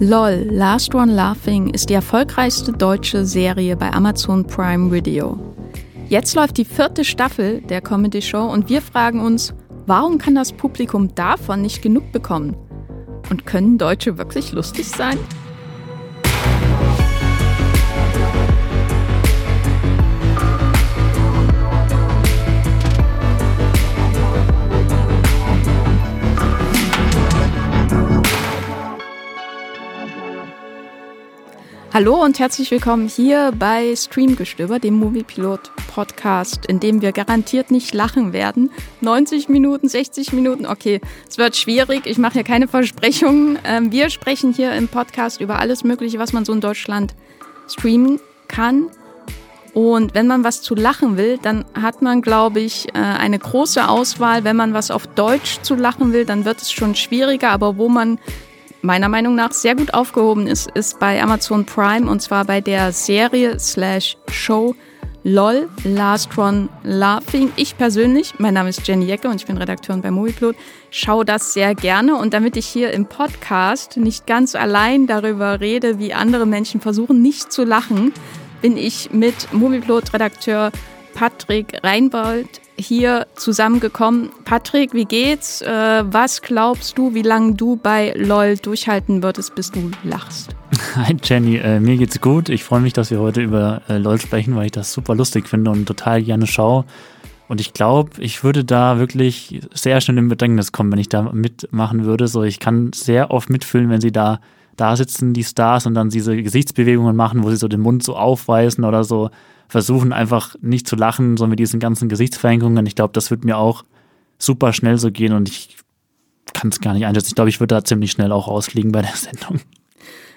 LOL, Last One Laughing ist die erfolgreichste deutsche Serie bei Amazon Prime Video. Jetzt läuft die vierte Staffel der Comedy Show und wir fragen uns, warum kann das Publikum davon nicht genug bekommen? Und können Deutsche wirklich lustig sein? Hallo und herzlich willkommen hier bei Streamgestöber, dem Moviepilot Podcast, in dem wir garantiert nicht lachen werden. 90 Minuten, 60 Minuten, okay, es wird schwierig. Ich mache hier keine Versprechungen. Ähm, wir sprechen hier im Podcast über alles Mögliche, was man so in Deutschland streamen kann. Und wenn man was zu lachen will, dann hat man, glaube ich, äh, eine große Auswahl. Wenn man was auf Deutsch zu lachen will, dann wird es schon schwieriger. Aber wo man meiner Meinung nach sehr gut aufgehoben ist, ist bei Amazon Prime und zwar bei der Serie slash Show LOL, Last One Laughing. Ich persönlich, mein Name ist Jenny Jecke und ich bin Redakteurin bei Movieplot, schaue das sehr gerne und damit ich hier im Podcast nicht ganz allein darüber rede, wie andere Menschen versuchen, nicht zu lachen, bin ich mit Movieplot-Redakteur Patrick Reinbold hier zusammengekommen. Patrick, wie geht's? Äh, was glaubst du, wie lange du bei LOL durchhalten würdest, bis du lachst? Hi Jenny, äh, mir geht's gut. Ich freue mich, dass wir heute über äh, LOL sprechen, weil ich das super lustig finde und total gerne schaue. Und ich glaube, ich würde da wirklich sehr schnell in Bedrängnis kommen, wenn ich da mitmachen würde. So, ich kann sehr oft mitfühlen, wenn sie da da sitzen, die Stars, und dann diese Gesichtsbewegungen machen, wo sie so den Mund so aufweisen oder so versuchen einfach nicht zu lachen, so mit diesen ganzen Gesichtsverrenkungen. Ich glaube, das wird mir auch super schnell so gehen und ich kann es gar nicht einschätzen. Ich glaube, ich würde da ziemlich schnell auch rausfliegen bei der Sendung.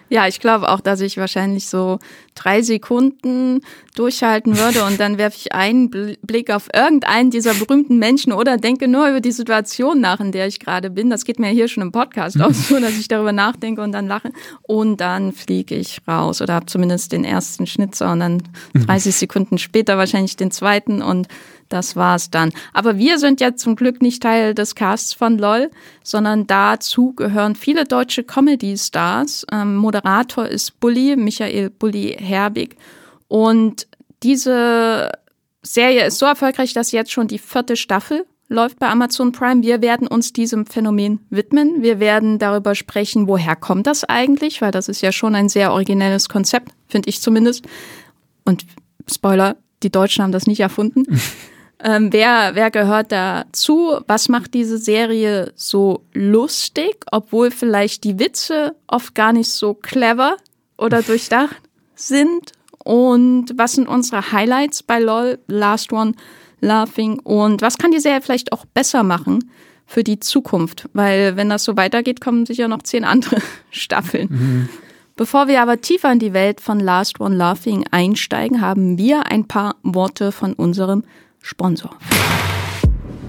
Ja, ich glaube auch, dass ich wahrscheinlich so drei Sekunden durchhalten würde und dann werfe ich einen Blick auf irgendeinen dieser berühmten Menschen oder denke nur über die Situation nach, in der ich gerade bin. Das geht mir hier schon im Podcast auch so, dass ich darüber nachdenke und dann lache und dann fliege ich raus oder habe zumindest den ersten Schnitzer und dann 30 Sekunden später wahrscheinlich den zweiten und das war's dann. Aber wir sind ja zum Glück nicht Teil des Casts von LOL, sondern dazu gehören viele deutsche Comedy-Stars. Ähm, Moderator ist Bully, Michael Bully Herbig. Und diese Serie ist so erfolgreich, dass jetzt schon die vierte Staffel läuft bei Amazon Prime. Wir werden uns diesem Phänomen widmen. Wir werden darüber sprechen, woher kommt das eigentlich, weil das ist ja schon ein sehr originelles Konzept, finde ich zumindest. Und Spoiler, die Deutschen haben das nicht erfunden. Ähm, wer, wer gehört dazu? Was macht diese Serie so lustig, obwohl vielleicht die Witze oft gar nicht so clever oder durchdacht sind? Und was sind unsere Highlights bei LOL, Last One, Laughing? Und was kann die Serie vielleicht auch besser machen für die Zukunft? Weil wenn das so weitergeht, kommen sicher noch zehn andere Staffeln. Mhm. Bevor wir aber tiefer in die Welt von Last One Laughing einsteigen, haben wir ein paar Worte von unserem Sponsor.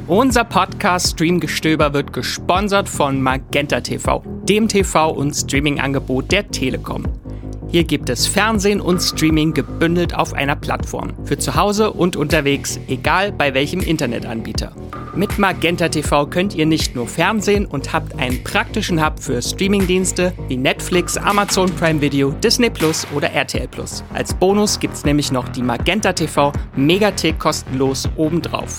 Unser Podcast Streamgestöber wird gesponsert von Magenta TV, dem TV- und Streaming-Angebot der Telekom. Hier gibt es Fernsehen und Streaming gebündelt auf einer Plattform. Für zu Hause und unterwegs, egal bei welchem Internetanbieter. Mit Magenta TV könnt ihr nicht nur Fernsehen und habt einen praktischen Hub für Streamingdienste wie Netflix, Amazon Prime Video, Disney Plus oder RTL Plus. Als Bonus gibt's nämlich noch die Magenta TV Megathek kostenlos obendrauf.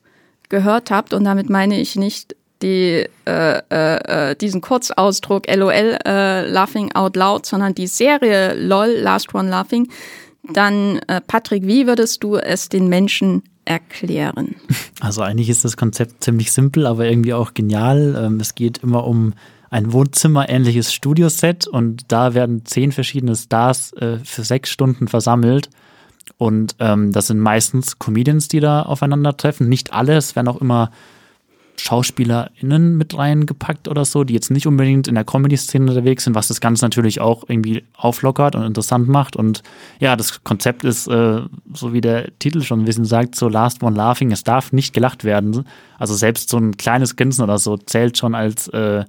gehört habt, und damit meine ich nicht die, äh, äh, äh diesen Kurzausdruck LOL, äh, Laughing Out Loud, sondern die Serie LOL, Last One Laughing, dann, äh, Patrick, wie würdest du es den Menschen erklären? Also eigentlich ist das Konzept ziemlich simpel, aber irgendwie auch genial. Ähm, es geht immer um ein Wohnzimmer-ähnliches Studioset und da werden zehn verschiedene Stars äh, für sechs Stunden versammelt und ähm, das sind meistens Comedians, die da aufeinandertreffen. Nicht alle, es werden auch immer SchauspielerInnen mit reingepackt oder so, die jetzt nicht unbedingt in der Comedy-Szene unterwegs sind, was das Ganze natürlich auch irgendwie auflockert und interessant macht. Und ja, das Konzept ist, äh, so wie der Titel schon ein bisschen sagt, so Last One Laughing, es darf nicht gelacht werden. Also selbst so ein kleines Grinsen oder so zählt schon als äh,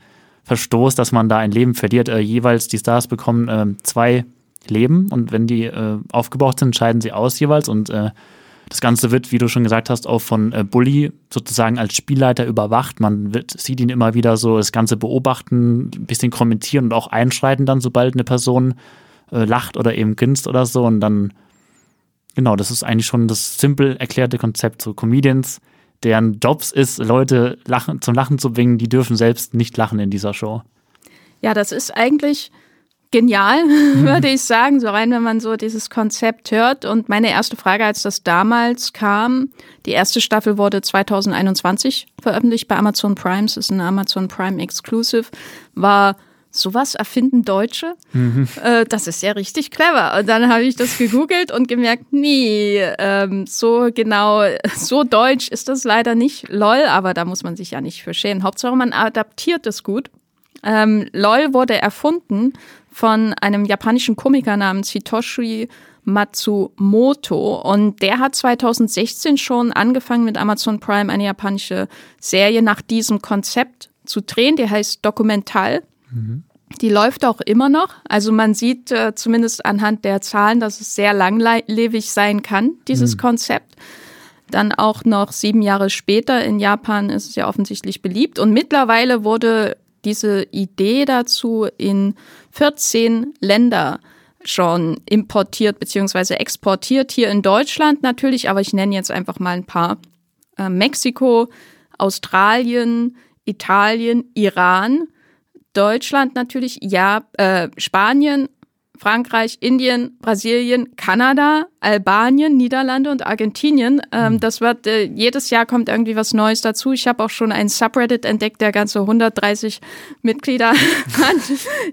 Verstoß, dass man da ein Leben verliert. Äh, jeweils die Stars bekommen äh, zwei Leben und wenn die äh, aufgebraucht sind, scheiden sie aus jeweils und äh, das Ganze wird, wie du schon gesagt hast, auch von äh, Bully sozusagen als Spielleiter überwacht. Man wird, sieht ihn immer wieder so das Ganze beobachten, ein bisschen kommentieren und auch einschreiten dann, sobald eine Person äh, lacht oder eben grinst oder so. Und dann, genau, das ist eigentlich schon das simpel erklärte Konzept. So Comedians, deren Jobs ist, Leute lachen, zum Lachen zu bringen, die dürfen selbst nicht lachen in dieser Show. Ja, das ist eigentlich genial, mhm. würde ich sagen, so rein, wenn man so dieses Konzept hört. Und meine erste Frage, als das damals kam, die erste Staffel wurde 2021 veröffentlicht bei Amazon Prime, es ist ein Amazon Prime Exclusive, war sowas erfinden Deutsche? Mhm. Äh, das ist ja richtig clever. Und dann habe ich das gegoogelt und gemerkt, nee, ähm, so genau, so deutsch ist das leider nicht. Lol, aber da muss man sich ja nicht für schämen. Hauptsache, man adaptiert es gut. Ähm, LOL wurde erfunden von einem japanischen Komiker namens Hitoshi Matsumoto und der hat 2016 schon angefangen mit Amazon Prime eine japanische Serie nach diesem Konzept zu drehen, die heißt Dokumental. Mhm. Die läuft auch immer noch. Also man sieht äh, zumindest anhand der Zahlen, dass es sehr langlebig sein kann, dieses mhm. Konzept. Dann auch noch sieben Jahre später in Japan ist es ja offensichtlich beliebt. Und mittlerweile wurde diese Idee dazu in 14 Länder schon importiert bzw. exportiert. Hier in Deutschland natürlich, aber ich nenne jetzt einfach mal ein paar. Äh, Mexiko, Australien, Italien, Iran, Deutschland natürlich, ja, äh, Spanien, Frankreich, Indien, Brasilien, Kanada, Albanien, Niederlande und Argentinien. Ähm, mhm. das wird äh, jedes Jahr kommt irgendwie was Neues dazu. Ich habe auch schon ein Subreddit entdeckt, der ganze 130 Mitglieder hat,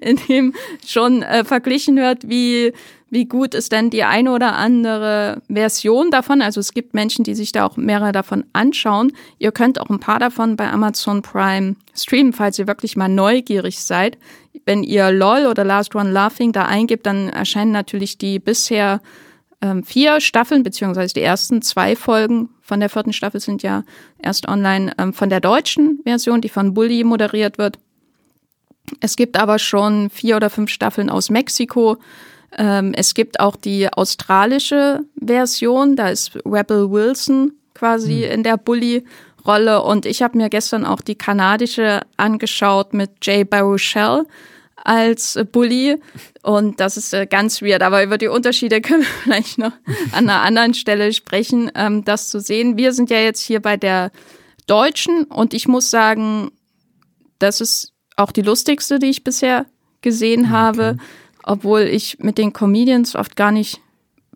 in dem schon äh, verglichen wird, wie wie gut ist denn die eine oder andere Version davon? Also es gibt Menschen, die sich da auch mehrere davon anschauen. Ihr könnt auch ein paar davon bei Amazon Prime streamen, falls ihr wirklich mal neugierig seid wenn ihr LOL oder Last One Laughing da eingibt, dann erscheinen natürlich die bisher ähm, vier Staffeln, beziehungsweise die ersten zwei Folgen von der vierten Staffel sind ja erst online ähm, von der deutschen Version, die von Bully moderiert wird. Es gibt aber schon vier oder fünf Staffeln aus Mexiko. Ähm, es gibt auch die australische Version, da ist Rebel Wilson quasi mhm. in der Bully Rolle. Und ich habe mir gestern auch die kanadische angeschaut mit Jay Baruchel als Bully. Und das ist äh, ganz weird. Aber über die Unterschiede können wir vielleicht noch an einer anderen Stelle sprechen, ähm, das zu sehen. Wir sind ja jetzt hier bei der Deutschen und ich muss sagen, das ist auch die lustigste, die ich bisher gesehen okay. habe, obwohl ich mit den Comedians oft gar nicht,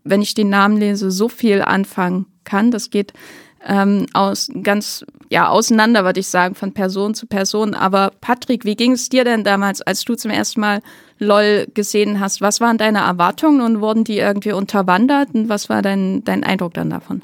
wenn ich den Namen lese, so viel anfangen kann. Das geht ähm, aus ganz ja auseinander, würde ich sagen, von Person zu Person. Aber Patrick, wie ging es dir denn damals, als du zum ersten Mal LOL gesehen hast? Was waren deine Erwartungen und wurden die irgendwie unterwandert? Und was war dein, dein Eindruck dann davon?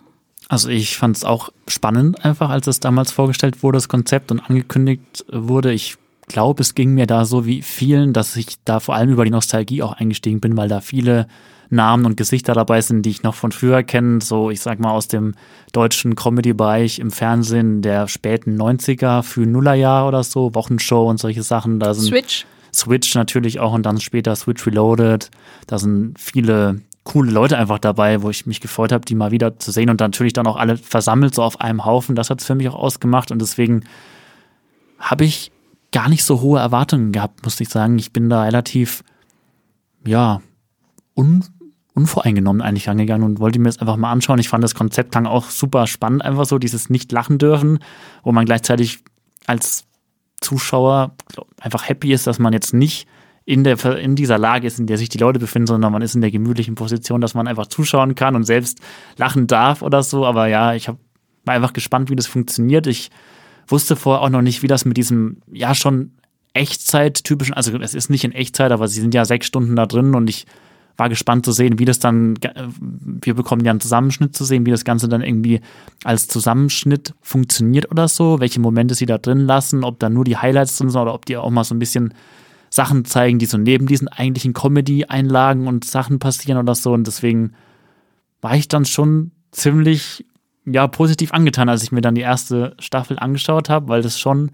Also ich fand es auch spannend, einfach als es damals vorgestellt wurde, das Konzept und angekündigt wurde. Ich glaube, es ging mir da so wie vielen, dass ich da vor allem über die Nostalgie auch eingestiegen bin, weil da viele Namen und Gesichter dabei sind, die ich noch von früher kenne, so ich sag mal aus dem deutschen Comedy-Bereich im Fernsehen der späten 90er für Nullerjahr oder so, Wochenshow und solche Sachen. Da sind Switch. Switch natürlich auch und dann später Switch Reloaded. Da sind viele coole Leute einfach dabei, wo ich mich gefreut habe, die mal wieder zu sehen und natürlich dann auch alle versammelt so auf einem Haufen. Das hat es für mich auch ausgemacht und deswegen habe ich gar nicht so hohe Erwartungen gehabt, muss ich sagen. Ich bin da relativ, ja, un unvoreingenommen eigentlich rangegangen und wollte mir das einfach mal anschauen. Ich fand das Konzept klang auch super spannend, einfach so, dieses nicht lachen dürfen, wo man gleichzeitig als Zuschauer einfach happy ist, dass man jetzt nicht in, der, in dieser Lage ist, in der sich die Leute befinden, sondern man ist in der gemütlichen Position, dass man einfach zuschauen kann und selbst lachen darf oder so. Aber ja, ich hab, war einfach gespannt, wie das funktioniert. Ich wusste vorher auch noch nicht, wie das mit diesem, ja, schon Echtzeit-typischen, also es ist nicht in Echtzeit, aber sie sind ja sechs Stunden da drin und ich war gespannt zu sehen, wie das dann, wir bekommen ja einen Zusammenschnitt zu sehen, wie das Ganze dann irgendwie als Zusammenschnitt funktioniert oder so, welche Momente sie da drin lassen, ob da nur die Highlights drin sind oder ob die auch mal so ein bisschen Sachen zeigen, die so neben diesen eigentlichen Comedy-Einlagen und Sachen passieren oder so. Und deswegen war ich dann schon ziemlich ja, positiv angetan, als ich mir dann die erste Staffel angeschaut habe, weil das schon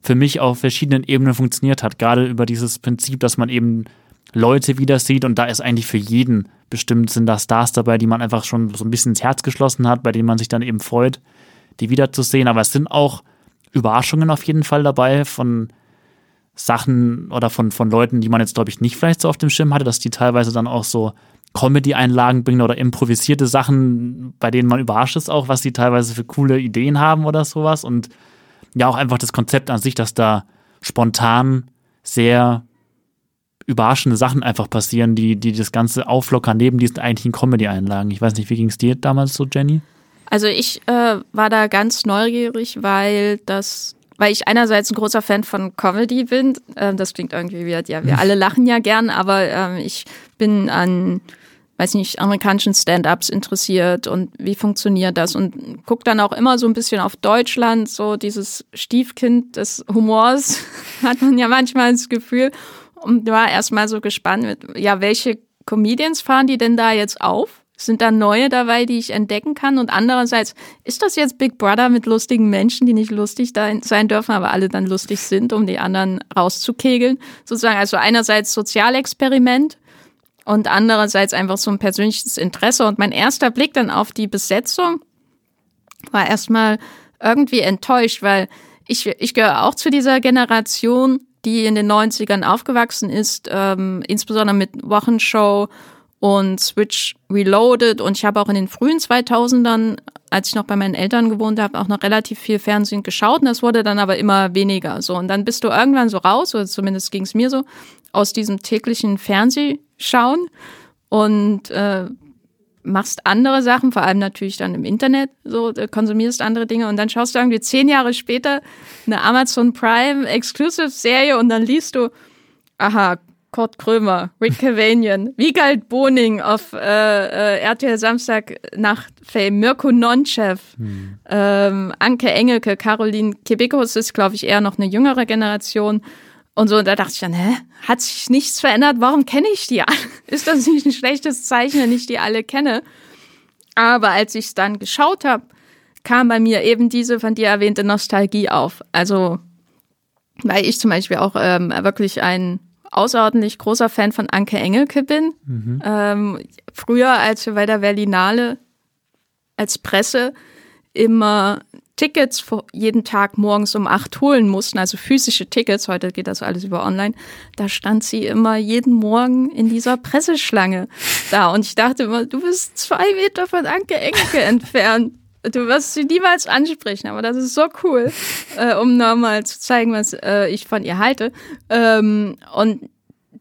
für mich auf verschiedenen Ebenen funktioniert hat. Gerade über dieses Prinzip, dass man eben Leute wieder sieht und da ist eigentlich für jeden bestimmt sind da Stars dabei, die man einfach schon so ein bisschen ins Herz geschlossen hat, bei denen man sich dann eben freut, die wiederzusehen. Aber es sind auch Überraschungen auf jeden Fall dabei von Sachen oder von, von Leuten, die man jetzt, glaube ich, nicht vielleicht so auf dem Schirm hatte, dass die teilweise dann auch so Comedy-Einlagen bringen oder improvisierte Sachen, bei denen man überrascht ist auch, was sie teilweise für coole Ideen haben oder sowas. Und ja, auch einfach das Konzept an sich, dass da spontan sehr überraschende Sachen einfach passieren, die, die das Ganze auflockern neben diesen eigentlichen Comedy-Einlagen. Ich weiß nicht, wie ging es dir damals so, Jenny? Also ich äh, war da ganz neugierig, weil das, weil ich einerseits ein großer Fan von Comedy bin. Äh, das klingt irgendwie wie, ja, wir alle lachen ja gern, aber äh, ich bin an, weiß nicht, amerikanischen Stand-ups interessiert und wie funktioniert das und guck dann auch immer so ein bisschen auf Deutschland, so dieses Stiefkind des Humors hat man ja manchmal das Gefühl und war erstmal so gespannt, mit, ja, welche Comedians fahren die denn da jetzt auf? Sind da neue dabei, die ich entdecken kann? Und andererseits, ist das jetzt Big Brother mit lustigen Menschen, die nicht lustig sein dürfen, aber alle dann lustig sind, um die anderen rauszukegeln? Sozusagen, also einerseits Sozialexperiment und andererseits einfach so ein persönliches Interesse. Und mein erster Blick dann auf die Besetzung war erstmal irgendwie enttäuscht, weil ich, ich gehöre auch zu dieser Generation, die in den 90ern aufgewachsen ist, ähm, insbesondere mit Wochenshow und Switch Reloaded. Und ich habe auch in den frühen 2000ern, als ich noch bei meinen Eltern gewohnt habe, auch noch relativ viel Fernsehen geschaut. Und das wurde dann aber immer weniger. So und dann bist du irgendwann so raus, oder zumindest ging es mir so, aus diesem täglichen Fernsehschauen und äh, machst andere Sachen, vor allem natürlich dann im Internet, so äh, konsumierst andere Dinge und dann schaust du irgendwie zehn Jahre später eine Amazon Prime Exclusive Serie und dann liest du, aha, Kurt Krömer, Rick Cavanian, Wiegald Boning auf äh, äh, RTL Samstag Nacht Fame, Mirko Nonchev, hm. ähm, Anke Engelke, Caroline Kebekos ist, glaube ich, eher noch eine jüngere Generation. Und so, und da dachte ich dann, hä, hat sich nichts verändert? Warum kenne ich die alle? Ist das nicht ein schlechtes Zeichen, wenn ich die alle kenne? Aber als ich es dann geschaut habe, kam bei mir eben diese von dir erwähnte Nostalgie auf. Also, weil ich zum Beispiel auch ähm, wirklich ein außerordentlich großer Fan von Anke Engelke bin. Mhm. Ähm, früher, als wir bei der Berlinale als Presse immer Tickets jeden Tag morgens um acht holen mussten, also physische Tickets, heute geht das alles über online, da stand sie immer jeden Morgen in dieser Presseschlange da. Und ich dachte immer, du bist zwei Meter von Anke Enke entfernt. Du wirst sie niemals ansprechen, aber das ist so cool, äh, um nochmal zu zeigen, was äh, ich von ihr halte. Ähm, und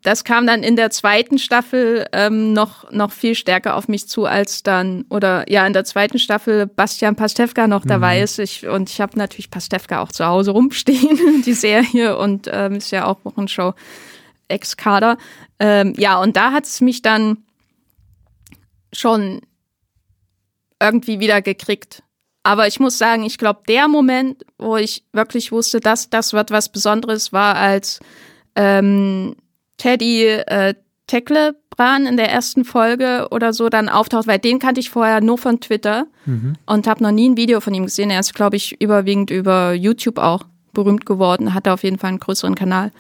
das kam dann in der zweiten Staffel ähm, noch, noch viel stärker auf mich zu, als dann, oder ja, in der zweiten Staffel Bastian Pastewka noch mhm. dabei ist. Ich, und ich habe natürlich Pastewka auch zu Hause rumstehen, die Serie, und ähm, ist ja auch Wochenshow Ex-Kader. Ähm, ja, und da hat es mich dann schon irgendwie wieder gekriegt. Aber ich muss sagen, ich glaube, der Moment, wo ich wirklich wusste, dass das wird was Besonderes, war als ähm, Teddy äh, Teklebran in der ersten Folge oder so dann auftaucht, weil den kannte ich vorher nur von Twitter mhm. und habe noch nie ein Video von ihm gesehen. Er ist, glaube ich, überwiegend über YouTube auch berühmt geworden, hatte auf jeden Fall einen größeren Kanal.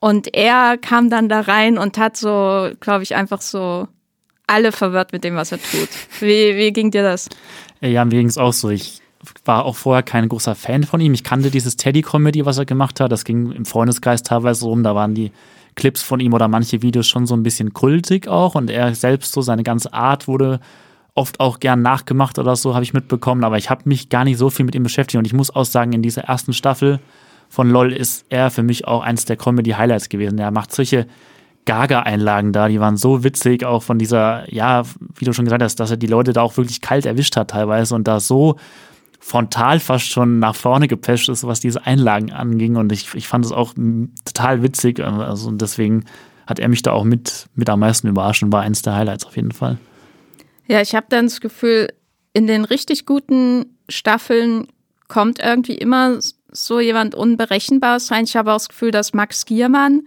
Und er kam dann da rein und hat so, glaube ich, einfach so alle verwirrt mit dem, was er tut. Wie, wie ging dir das? Ja, mir ging es auch so. Ich war auch vorher kein großer Fan von ihm. Ich kannte dieses Teddy-Comedy, was er gemacht hat. Das ging im Freundeskreis teilweise rum. Da waren die Clips von ihm oder manche Videos schon so ein bisschen kultig auch. Und er selbst so, seine ganze Art wurde oft auch gern nachgemacht oder so, habe ich mitbekommen, aber ich habe mich gar nicht so viel mit ihm beschäftigt. Und ich muss auch sagen, in dieser ersten Staffel von LOL ist er für mich auch eins der Comedy-Highlights gewesen. Er macht solche Gaga-Einlagen da, die waren so witzig, auch von dieser, ja, wie du schon gesagt hast, dass er die Leute da auch wirklich kalt erwischt hat teilweise und da so frontal fast schon nach vorne gepescht ist, was diese Einlagen anging. Und ich, ich fand es auch total witzig. Also deswegen hat er mich da auch mit, mit am meisten überrascht und war eins der Highlights auf jeden Fall. Ja, ich habe dann das Gefühl, in den richtig guten Staffeln kommt irgendwie immer so jemand Unberechenbares rein. Ich habe auch das Gefühl, dass Max Giermann,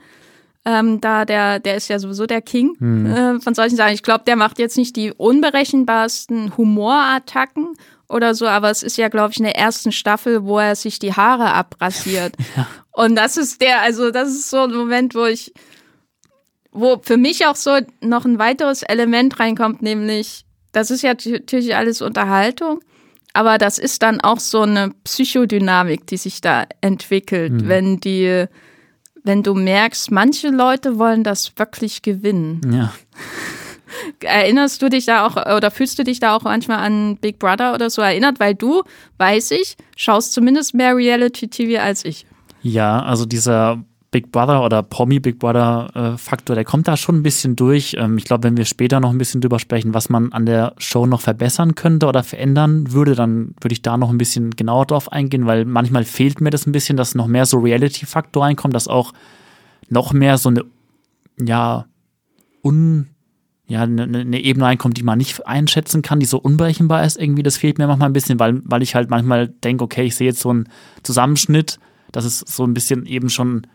ähm, da der, der ist ja sowieso der King Mhm. äh, von solchen Sachen. Ich glaube, der macht jetzt nicht die unberechenbarsten Humorattacken oder so, aber es ist ja, glaube ich, in der ersten Staffel, wo er sich die Haare abrasiert. Und das ist der, also das ist so ein Moment, wo ich, wo für mich auch so noch ein weiteres Element reinkommt, nämlich, das ist ja natürlich alles Unterhaltung, aber das ist dann auch so eine Psychodynamik, die sich da entwickelt, wenn die, wenn du merkst, manche Leute wollen das wirklich gewinnen. Ja. Erinnerst du dich da auch oder fühlst du dich da auch manchmal an Big Brother oder so erinnert? Weil du, weiß ich, schaust zumindest mehr Reality-TV als ich. Ja, also dieser Big Brother oder Promi Big Brother äh, Faktor, der kommt da schon ein bisschen durch. Ähm, ich glaube, wenn wir später noch ein bisschen drüber sprechen, was man an der Show noch verbessern könnte oder verändern würde, dann würde ich da noch ein bisschen genauer drauf eingehen, weil manchmal fehlt mir das ein bisschen, dass noch mehr so Reality-Faktor reinkommt, dass auch noch mehr so eine, ja, un, ja, eine, eine Ebene reinkommt, die man nicht einschätzen kann, die so unberechenbar ist irgendwie. Das fehlt mir manchmal ein bisschen, weil, weil ich halt manchmal denke, okay, ich sehe jetzt so einen Zusammenschnitt, das ist so ein bisschen eben schon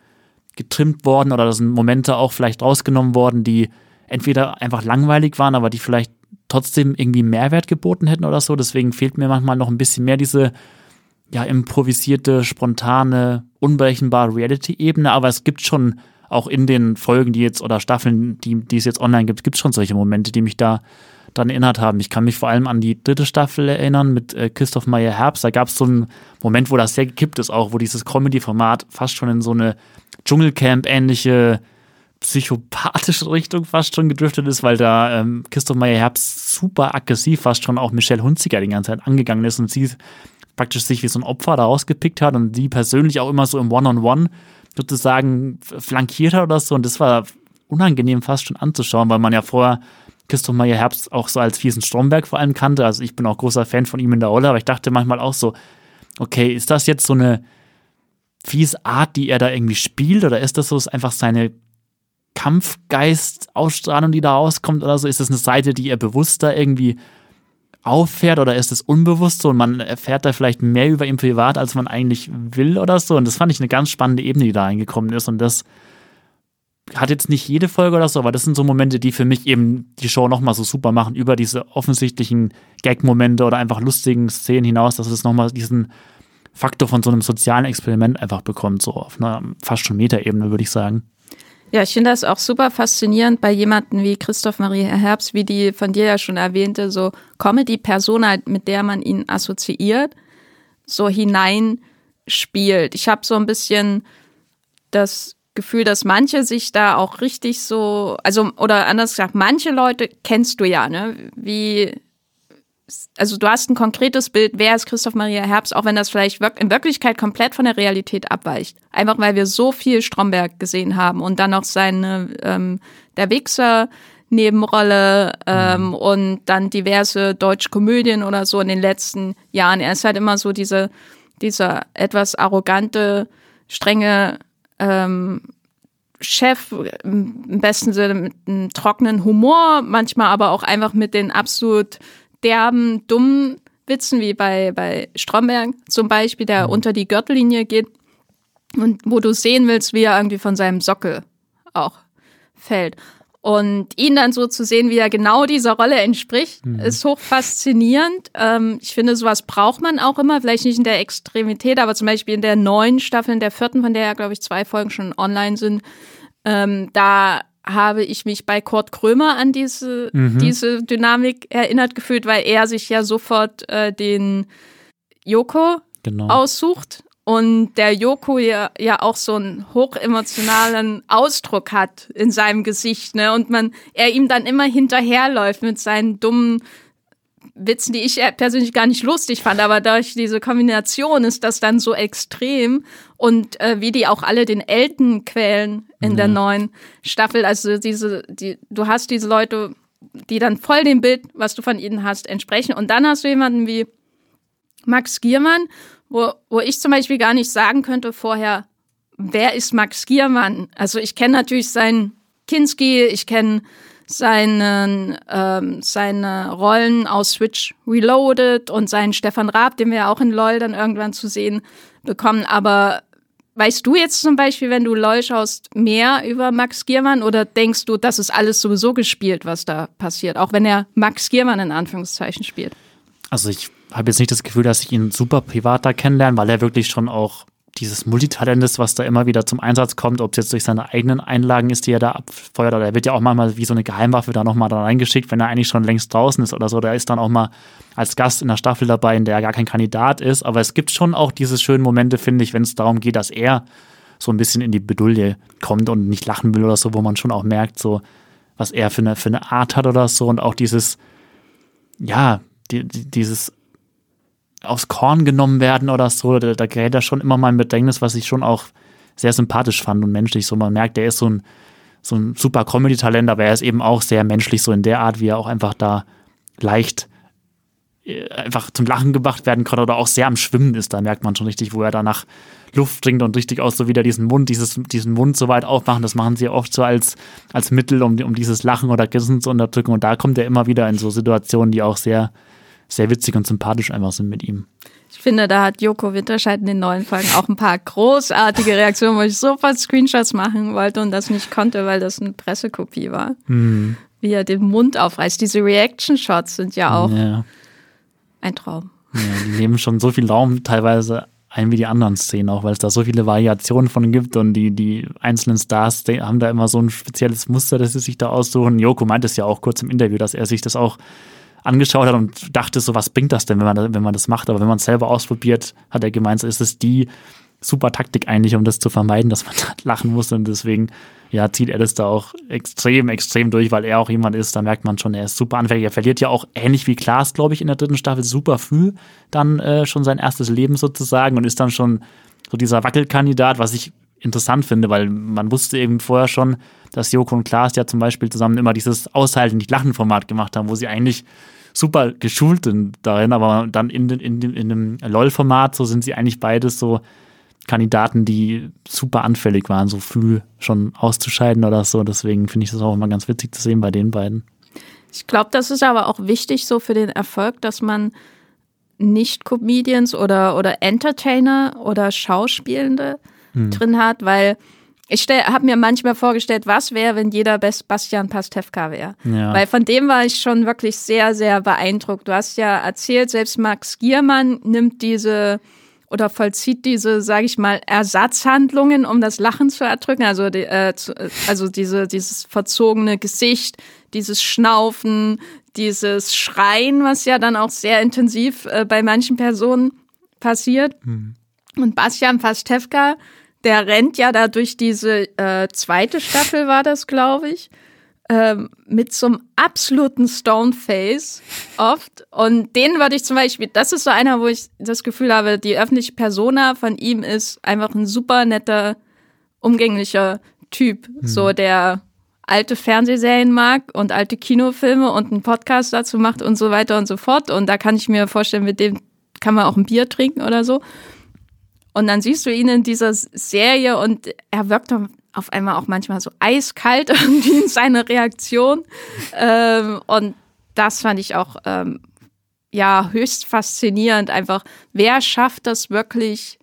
getrimmt worden oder da sind Momente auch vielleicht rausgenommen worden, die entweder einfach langweilig waren, aber die vielleicht trotzdem irgendwie Mehrwert geboten hätten oder so. Deswegen fehlt mir manchmal noch ein bisschen mehr diese ja improvisierte, spontane, unberechenbare Reality-Ebene. Aber es gibt schon auch in den Folgen, die jetzt oder Staffeln, die, die es jetzt online gibt, gibt es schon solche Momente, die mich da dann erinnert haben. Ich kann mich vor allem an die dritte Staffel erinnern mit äh, Christoph Meyer Herbst. Da gab es so einen Moment, wo das sehr gekippt ist, auch wo dieses Comedy-Format fast schon in so eine Dschungelcamp-ähnliche psychopathische Richtung fast schon gedriftet ist, weil da ähm, Christoph Meyer Herbst super aggressiv fast schon auch Michelle Hunziker die ganze Zeit angegangen ist und sie praktisch sich wie so ein Opfer da rausgepickt hat und sie persönlich auch immer so im One-on-One sozusagen flankiert hat oder so und das war unangenehm fast schon anzuschauen, weil man ja vorher Christoph Meyer Herbst auch so als fiesen Stromberg vor allem kannte. Also ich bin auch großer Fan von ihm in der Rolle, aber ich dachte manchmal auch so, okay, ist das jetzt so eine fiese Art, die er da irgendwie spielt oder ist das so einfach seine Kampfgeist-Ausstrahlung, die da rauskommt oder so? Ist das eine Seite, die er bewusst da irgendwie auffährt oder ist es unbewusst so und man erfährt da vielleicht mehr über ihn privat, als man eigentlich will oder so? Und das fand ich eine ganz spannende Ebene, die da reingekommen ist und das hat jetzt nicht jede Folge oder so, aber das sind so Momente, die für mich eben die Show nochmal so super machen, über diese offensichtlichen Gag-Momente oder einfach lustigen Szenen hinaus, dass es nochmal diesen Faktor von so einem sozialen Experiment einfach bekommt, so auf einer fast schon Metaebene, würde ich sagen. Ja, ich finde das auch super faszinierend bei jemanden wie Christoph Maria Herbst, wie die von dir ja schon erwähnte, so Comedy-Persona, mit der man ihn assoziiert, so hineinspielt. Ich habe so ein bisschen das Gefühl, dass manche sich da auch richtig so, also oder anders gesagt, manche Leute kennst du ja, ne? Wie also du hast ein konkretes Bild, wer ist Christoph Maria Herbst, auch wenn das vielleicht in Wirklichkeit komplett von der Realität abweicht. Einfach weil wir so viel Stromberg gesehen haben und dann noch seine ähm, der Wichser Nebenrolle ähm, und dann diverse deutsche Komödien oder so in den letzten Jahren. Er ist halt immer so diese dieser etwas arrogante, strenge ähm, Chef, im besten Sinne mit einem trockenen Humor, manchmal aber auch einfach mit den absolut derben, dummen Witzen, wie bei, bei Stromberg zum Beispiel, der mhm. unter die Gürtellinie geht und wo du sehen willst, wie er irgendwie von seinem Sockel auch fällt. Und ihn dann so zu sehen, wie er genau dieser Rolle entspricht, mhm. ist hoch faszinierend. Ähm, ich finde, sowas braucht man auch immer, vielleicht nicht in der Extremität, aber zum Beispiel in der neuen Staffel, in der vierten, von der ja, glaube ich, zwei Folgen schon online sind, ähm, da habe ich mich bei Kurt Krömer an diese, mhm. diese Dynamik erinnert gefühlt, weil er sich ja sofort äh, den Joko genau. aussucht und der Joko ja, ja auch so einen hochemotionalen Ausdruck hat in seinem Gesicht, ne? Und man, er ihm dann immer hinterherläuft mit seinen dummen Witzen, die ich persönlich gar nicht lustig fand, aber durch diese Kombination ist das dann so extrem und äh, wie die auch alle den Elten quälen in ja. der neuen Staffel. Also diese, die, du hast diese Leute, die dann voll dem Bild, was du von ihnen hast, entsprechen. Und dann hast du jemanden wie Max Giermann, wo, wo ich zum Beispiel gar nicht sagen könnte vorher, wer ist Max Giermann? Also ich kenne natürlich sein Kinski, ich kenne seinen, ähm, seine Rollen aus Switch Reloaded und seinen Stefan Raab, den wir auch in LOL dann irgendwann zu sehen bekommen. Aber weißt du jetzt zum Beispiel, wenn du LOL schaust, mehr über Max Giermann oder denkst du, das ist alles sowieso gespielt, was da passiert, auch wenn er Max Giermann in Anführungszeichen spielt? Also ich habe jetzt nicht das Gefühl, dass ich ihn super privat da kennenlerne, weil er wirklich schon auch dieses Multitalent ist, was da immer wieder zum Einsatz kommt, ob es jetzt durch seine eigenen Einlagen ist, die er da abfeuert, oder er wird ja auch manchmal wie so eine Geheimwaffe da nochmal da reingeschickt, wenn er eigentlich schon längst draußen ist oder so. Der ist dann auch mal als Gast in der Staffel dabei, in der er gar kein Kandidat ist. Aber es gibt schon auch diese schönen Momente, finde ich, wenn es darum geht, dass er so ein bisschen in die Bedulie kommt und nicht lachen will oder so, wo man schon auch merkt, so, was er für eine, für eine Art hat oder so und auch dieses, ja, die, die, dieses aufs Korn genommen werden oder so, da, da gerät er schon immer mal ein Bedrängnis, was ich schon auch sehr sympathisch fand und menschlich. So, man merkt, der ist so ein, so ein super Comedy-Talent, aber er ist eben auch sehr menschlich, so in der Art, wie er auch einfach da leicht äh, einfach zum Lachen gebracht werden kann oder auch sehr am Schwimmen ist. Da merkt man schon richtig, wo er danach Luft trinkt und richtig auch so wieder diesen Mund, dieses, diesen Mund so weit aufmachen. Das machen sie oft so als, als Mittel, um, um dieses Lachen oder Grinsen zu unterdrücken. Und da kommt er immer wieder in so Situationen, die auch sehr, sehr witzig und sympathisch einfach sind mit ihm. Ich finde, da hat Joko Winterscheid in den neuen Folgen auch ein paar großartige Reaktionen, wo ich sofort Screenshots machen wollte und das nicht konnte, weil das eine Pressekopie war. Mhm. Wie er den Mund aufreißt. Diese Reaction-Shots sind ja auch ja. ein Traum. Ja, die nehmen schon so viel Raum teilweise ein wie die anderen Szenen auch, weil es da so viele Variationen von gibt und die, die einzelnen Stars die haben da immer so ein spezielles Muster, das sie sich da aussuchen. Joko meint es ja auch kurz im Interview, dass er sich das auch angeschaut hat und dachte so, was bringt das denn, wenn man, wenn man das macht? Aber wenn man es selber ausprobiert, hat er gemeint, ist es die super Taktik eigentlich, um das zu vermeiden, dass man lachen muss. Und deswegen, ja, zieht er das da auch extrem, extrem durch, weil er auch jemand ist, da merkt man schon, er ist super anfällig. Er verliert ja auch ähnlich wie Klaas, glaube ich, in der dritten Staffel super früh dann äh, schon sein erstes Leben sozusagen und ist dann schon so dieser Wackelkandidat, was ich interessant finde, weil man wusste eben vorher schon, dass Joko und Klaas ja zum Beispiel zusammen immer dieses Aushalten, nicht Lachen-Format gemacht haben, wo sie eigentlich super geschult sind darin, aber dann in, in, in, in dem LOL-Format, so sind sie eigentlich beides so Kandidaten, die super anfällig waren, so früh schon auszuscheiden oder so. Deswegen finde ich das auch immer ganz witzig zu sehen bei den beiden. Ich glaube, das ist aber auch wichtig so für den Erfolg, dass man nicht Comedians oder, oder Entertainer oder Schauspielende hm. drin hat, weil ich habe mir manchmal vorgestellt, was wäre, wenn jeder Best Bastian Pastewka wäre. Ja. Weil von dem war ich schon wirklich sehr, sehr beeindruckt. Du hast ja erzählt, selbst Max Giermann nimmt diese oder vollzieht diese, sage ich mal, Ersatzhandlungen, um das Lachen zu erdrücken. Also, die, äh, zu, also diese, dieses verzogene Gesicht, dieses Schnaufen, dieses Schreien, was ja dann auch sehr intensiv äh, bei manchen Personen passiert. Mhm. Und Bastian Pastewka der rennt ja da durch diese äh, zweite Staffel, war das, glaube ich, ähm, mit so einem absoluten Stoneface oft. Und den würde ich zum Beispiel, das ist so einer, wo ich das Gefühl habe, die öffentliche Persona von ihm ist einfach ein super netter, umgänglicher Typ. Mhm. So, der alte Fernsehserien mag und alte Kinofilme und einen Podcast dazu macht und so weiter und so fort. Und da kann ich mir vorstellen, mit dem kann man auch ein Bier trinken oder so. Und dann siehst du ihn in dieser Serie und er wirkt auf einmal auch manchmal so eiskalt irgendwie in seiner Reaktion. Ähm, und das fand ich auch ähm, ja höchst faszinierend. Einfach, wer schafft das wirklich,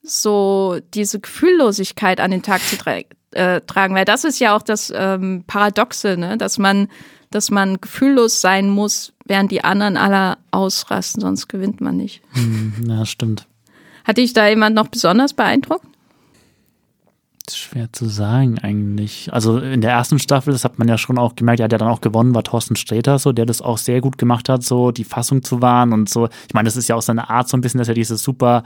so diese Gefühllosigkeit an den Tag zu tra äh, tragen? Weil das ist ja auch das ähm, Paradoxe, ne? dass man, dass man gefühllos sein muss, während die anderen alle ausrasten, sonst gewinnt man nicht. Hm, ja, stimmt. Hat dich da jemand noch besonders beeindruckt? Schwer zu sagen eigentlich. Also in der ersten Staffel, das hat man ja schon auch gemerkt, der hat ja dann auch gewonnen, war Thorsten Sträter so, der das auch sehr gut gemacht hat, so die Fassung zu wahren und so. Ich meine, das ist ja auch seine Art so ein bisschen, dass er diese super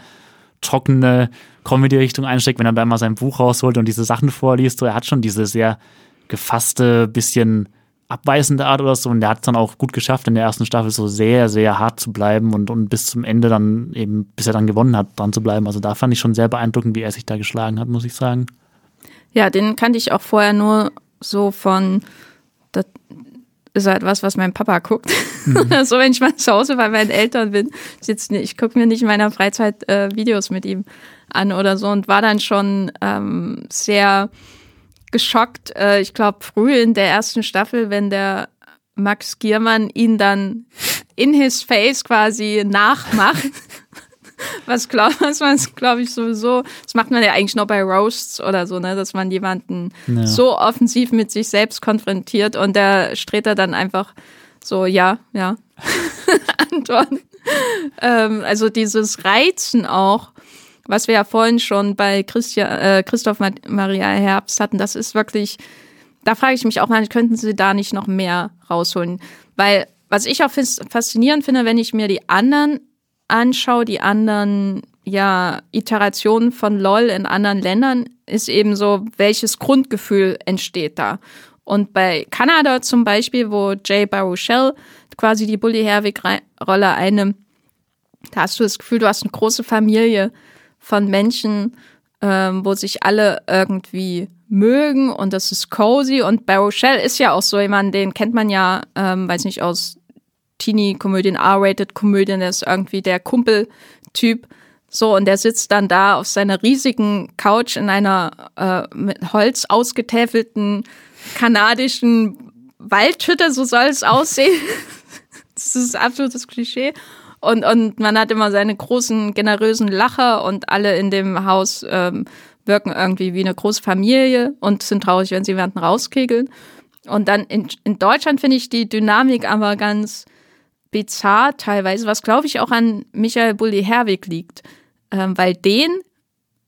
trockene Comedy-Richtung einsteckt, wenn er da mal sein Buch rausholt und diese Sachen vorliest. So, er hat schon diese sehr gefasste, bisschen abweisende Art oder so. Und der hat es dann auch gut geschafft, in der ersten Staffel so sehr, sehr hart zu bleiben und, und bis zum Ende dann eben, bis er dann gewonnen hat, dran zu bleiben. Also da fand ich schon sehr beeindruckend, wie er sich da geschlagen hat, muss ich sagen. Ja, den kannte ich auch vorher nur so von, das ist halt was, was mein Papa guckt. Mhm. so, wenn ich mal zu Hause bei meinen Eltern bin, sitze ich gucke mir nicht in meiner Freizeit äh, Videos mit ihm an oder so und war dann schon ähm, sehr geschockt, äh, ich glaube früh in der ersten Staffel, wenn der Max Giermann ihn dann in his face quasi nachmacht. was glaubt was man glaube ich sowieso, das macht man ja eigentlich nur bei Roasts oder so, ne, dass man jemanden ja. so offensiv mit sich selbst konfrontiert und der streht er dann einfach so, ja, ja, Antworten. ähm, also dieses Reizen auch, was wir ja vorhin schon bei Christian, äh, Christoph Maria Herbst hatten, das ist wirklich, da frage ich mich auch mal, könnten sie da nicht noch mehr rausholen? Weil was ich auch faszinierend finde, wenn ich mir die anderen anschaue, die anderen ja, Iterationen von LOL in anderen Ländern, ist eben so, welches Grundgefühl entsteht da. Und bei Kanada zum Beispiel, wo Jay Baruchel quasi die Bully Herwig-Rolle einnimmt, da hast du das Gefühl, du hast eine große Familie von Menschen, ähm, wo sich alle irgendwie mögen und das ist cozy. Und Baruchel ist ja auch so jemand, den kennt man ja, ähm, weiß nicht, aus Teenie-Komödien, R-Rated-Komödien, der ist irgendwie der Kumpel-Typ. So, und der sitzt dann da auf seiner riesigen Couch in einer äh, mit Holz ausgetäfelten kanadischen Waldhütte, so soll es aussehen. das ist absolutes Klischee. Und, und man hat immer seine großen, generösen Lacher und alle in dem Haus ähm, wirken irgendwie wie eine große Familie und sind traurig, wenn sie werden rauskegeln. Und dann in, in Deutschland finde ich die Dynamik aber ganz bizarr teilweise, was glaube ich auch an Michael Bulli Herwig liegt. Ähm, weil den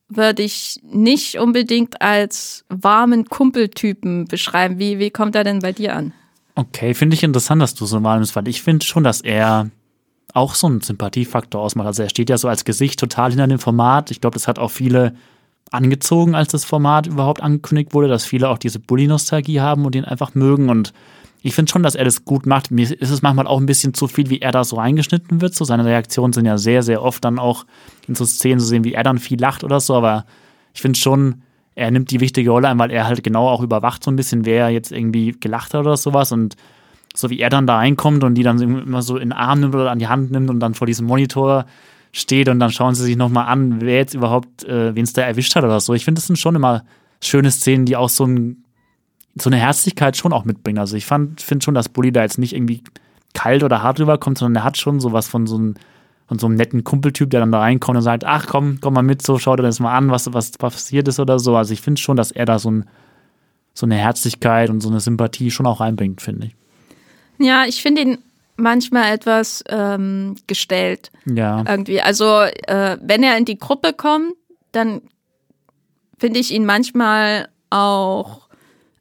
würde ich nicht unbedingt als warmen Kumpeltypen beschreiben. Wie, wie kommt er denn bei dir an? Okay, finde ich interessant, dass du so warm bist, weil ich finde schon, dass er auch so einen Sympathiefaktor ausmacht. Also er steht ja so als Gesicht total hinter dem Format. Ich glaube, das hat auch viele angezogen, als das Format überhaupt angekündigt wurde, dass viele auch diese Bully-Nostalgie haben und ihn einfach mögen. Und ich finde schon, dass er das gut macht. Mir ist es manchmal auch ein bisschen zu viel, wie er da so reingeschnitten wird. So seine Reaktionen sind ja sehr, sehr oft dann auch in so Szenen zu sehen, wie er dann viel lacht oder so. Aber ich finde schon, er nimmt die wichtige Rolle ein, weil er halt genau auch überwacht so ein bisschen, wer jetzt irgendwie gelacht hat oder sowas. Und so wie er dann da reinkommt und die dann immer so in den Arm nimmt oder an die Hand nimmt und dann vor diesem Monitor steht und dann schauen sie sich nochmal an, wer jetzt überhaupt, äh, wen es da erwischt hat oder so. Ich finde, das sind schon immer schöne Szenen, die auch so ein so eine Herzlichkeit schon auch mitbringen. Also ich finde schon, dass Bully da jetzt nicht irgendwie kalt oder hart rüberkommt, sondern er hat schon sowas von so einem, von so einem netten Kumpeltyp, der dann da reinkommt und sagt, ach komm, komm mal mit, so schau dir das mal an, was, was passiert ist oder so. Also ich finde schon, dass er da so, ein, so eine Herzlichkeit und so eine Sympathie schon auch reinbringt, finde ich. Ja, ich finde ihn manchmal etwas ähm, gestellt. Ja. Irgendwie. Also äh, wenn er in die Gruppe kommt, dann finde ich ihn manchmal auch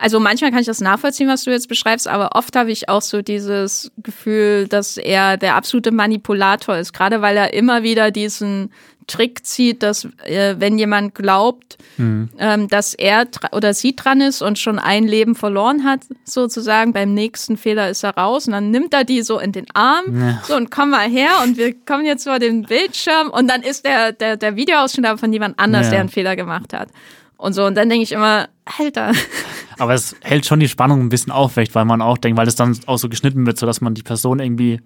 also manchmal kann ich das nachvollziehen, was du jetzt beschreibst, aber oft habe ich auch so dieses Gefühl, dass er der absolute Manipulator ist, gerade weil er immer wieder diesen Trick zieht, dass äh, wenn jemand glaubt, mhm. ähm, dass er oder sie dran ist und schon ein Leben verloren hat, sozusagen, beim nächsten Fehler ist er raus und dann nimmt er die so in den Arm ja. so und komm mal her und wir kommen jetzt vor den Bildschirm und dann ist der, der, der Videoausschnitt aber von jemand anders, ja. der einen Fehler gemacht hat. Und so, und dann denke ich immer, Alter. Aber es hält schon die Spannung ein bisschen aufrecht, weil man auch denkt, weil es dann auch so geschnitten wird, sodass man die Person irgendwie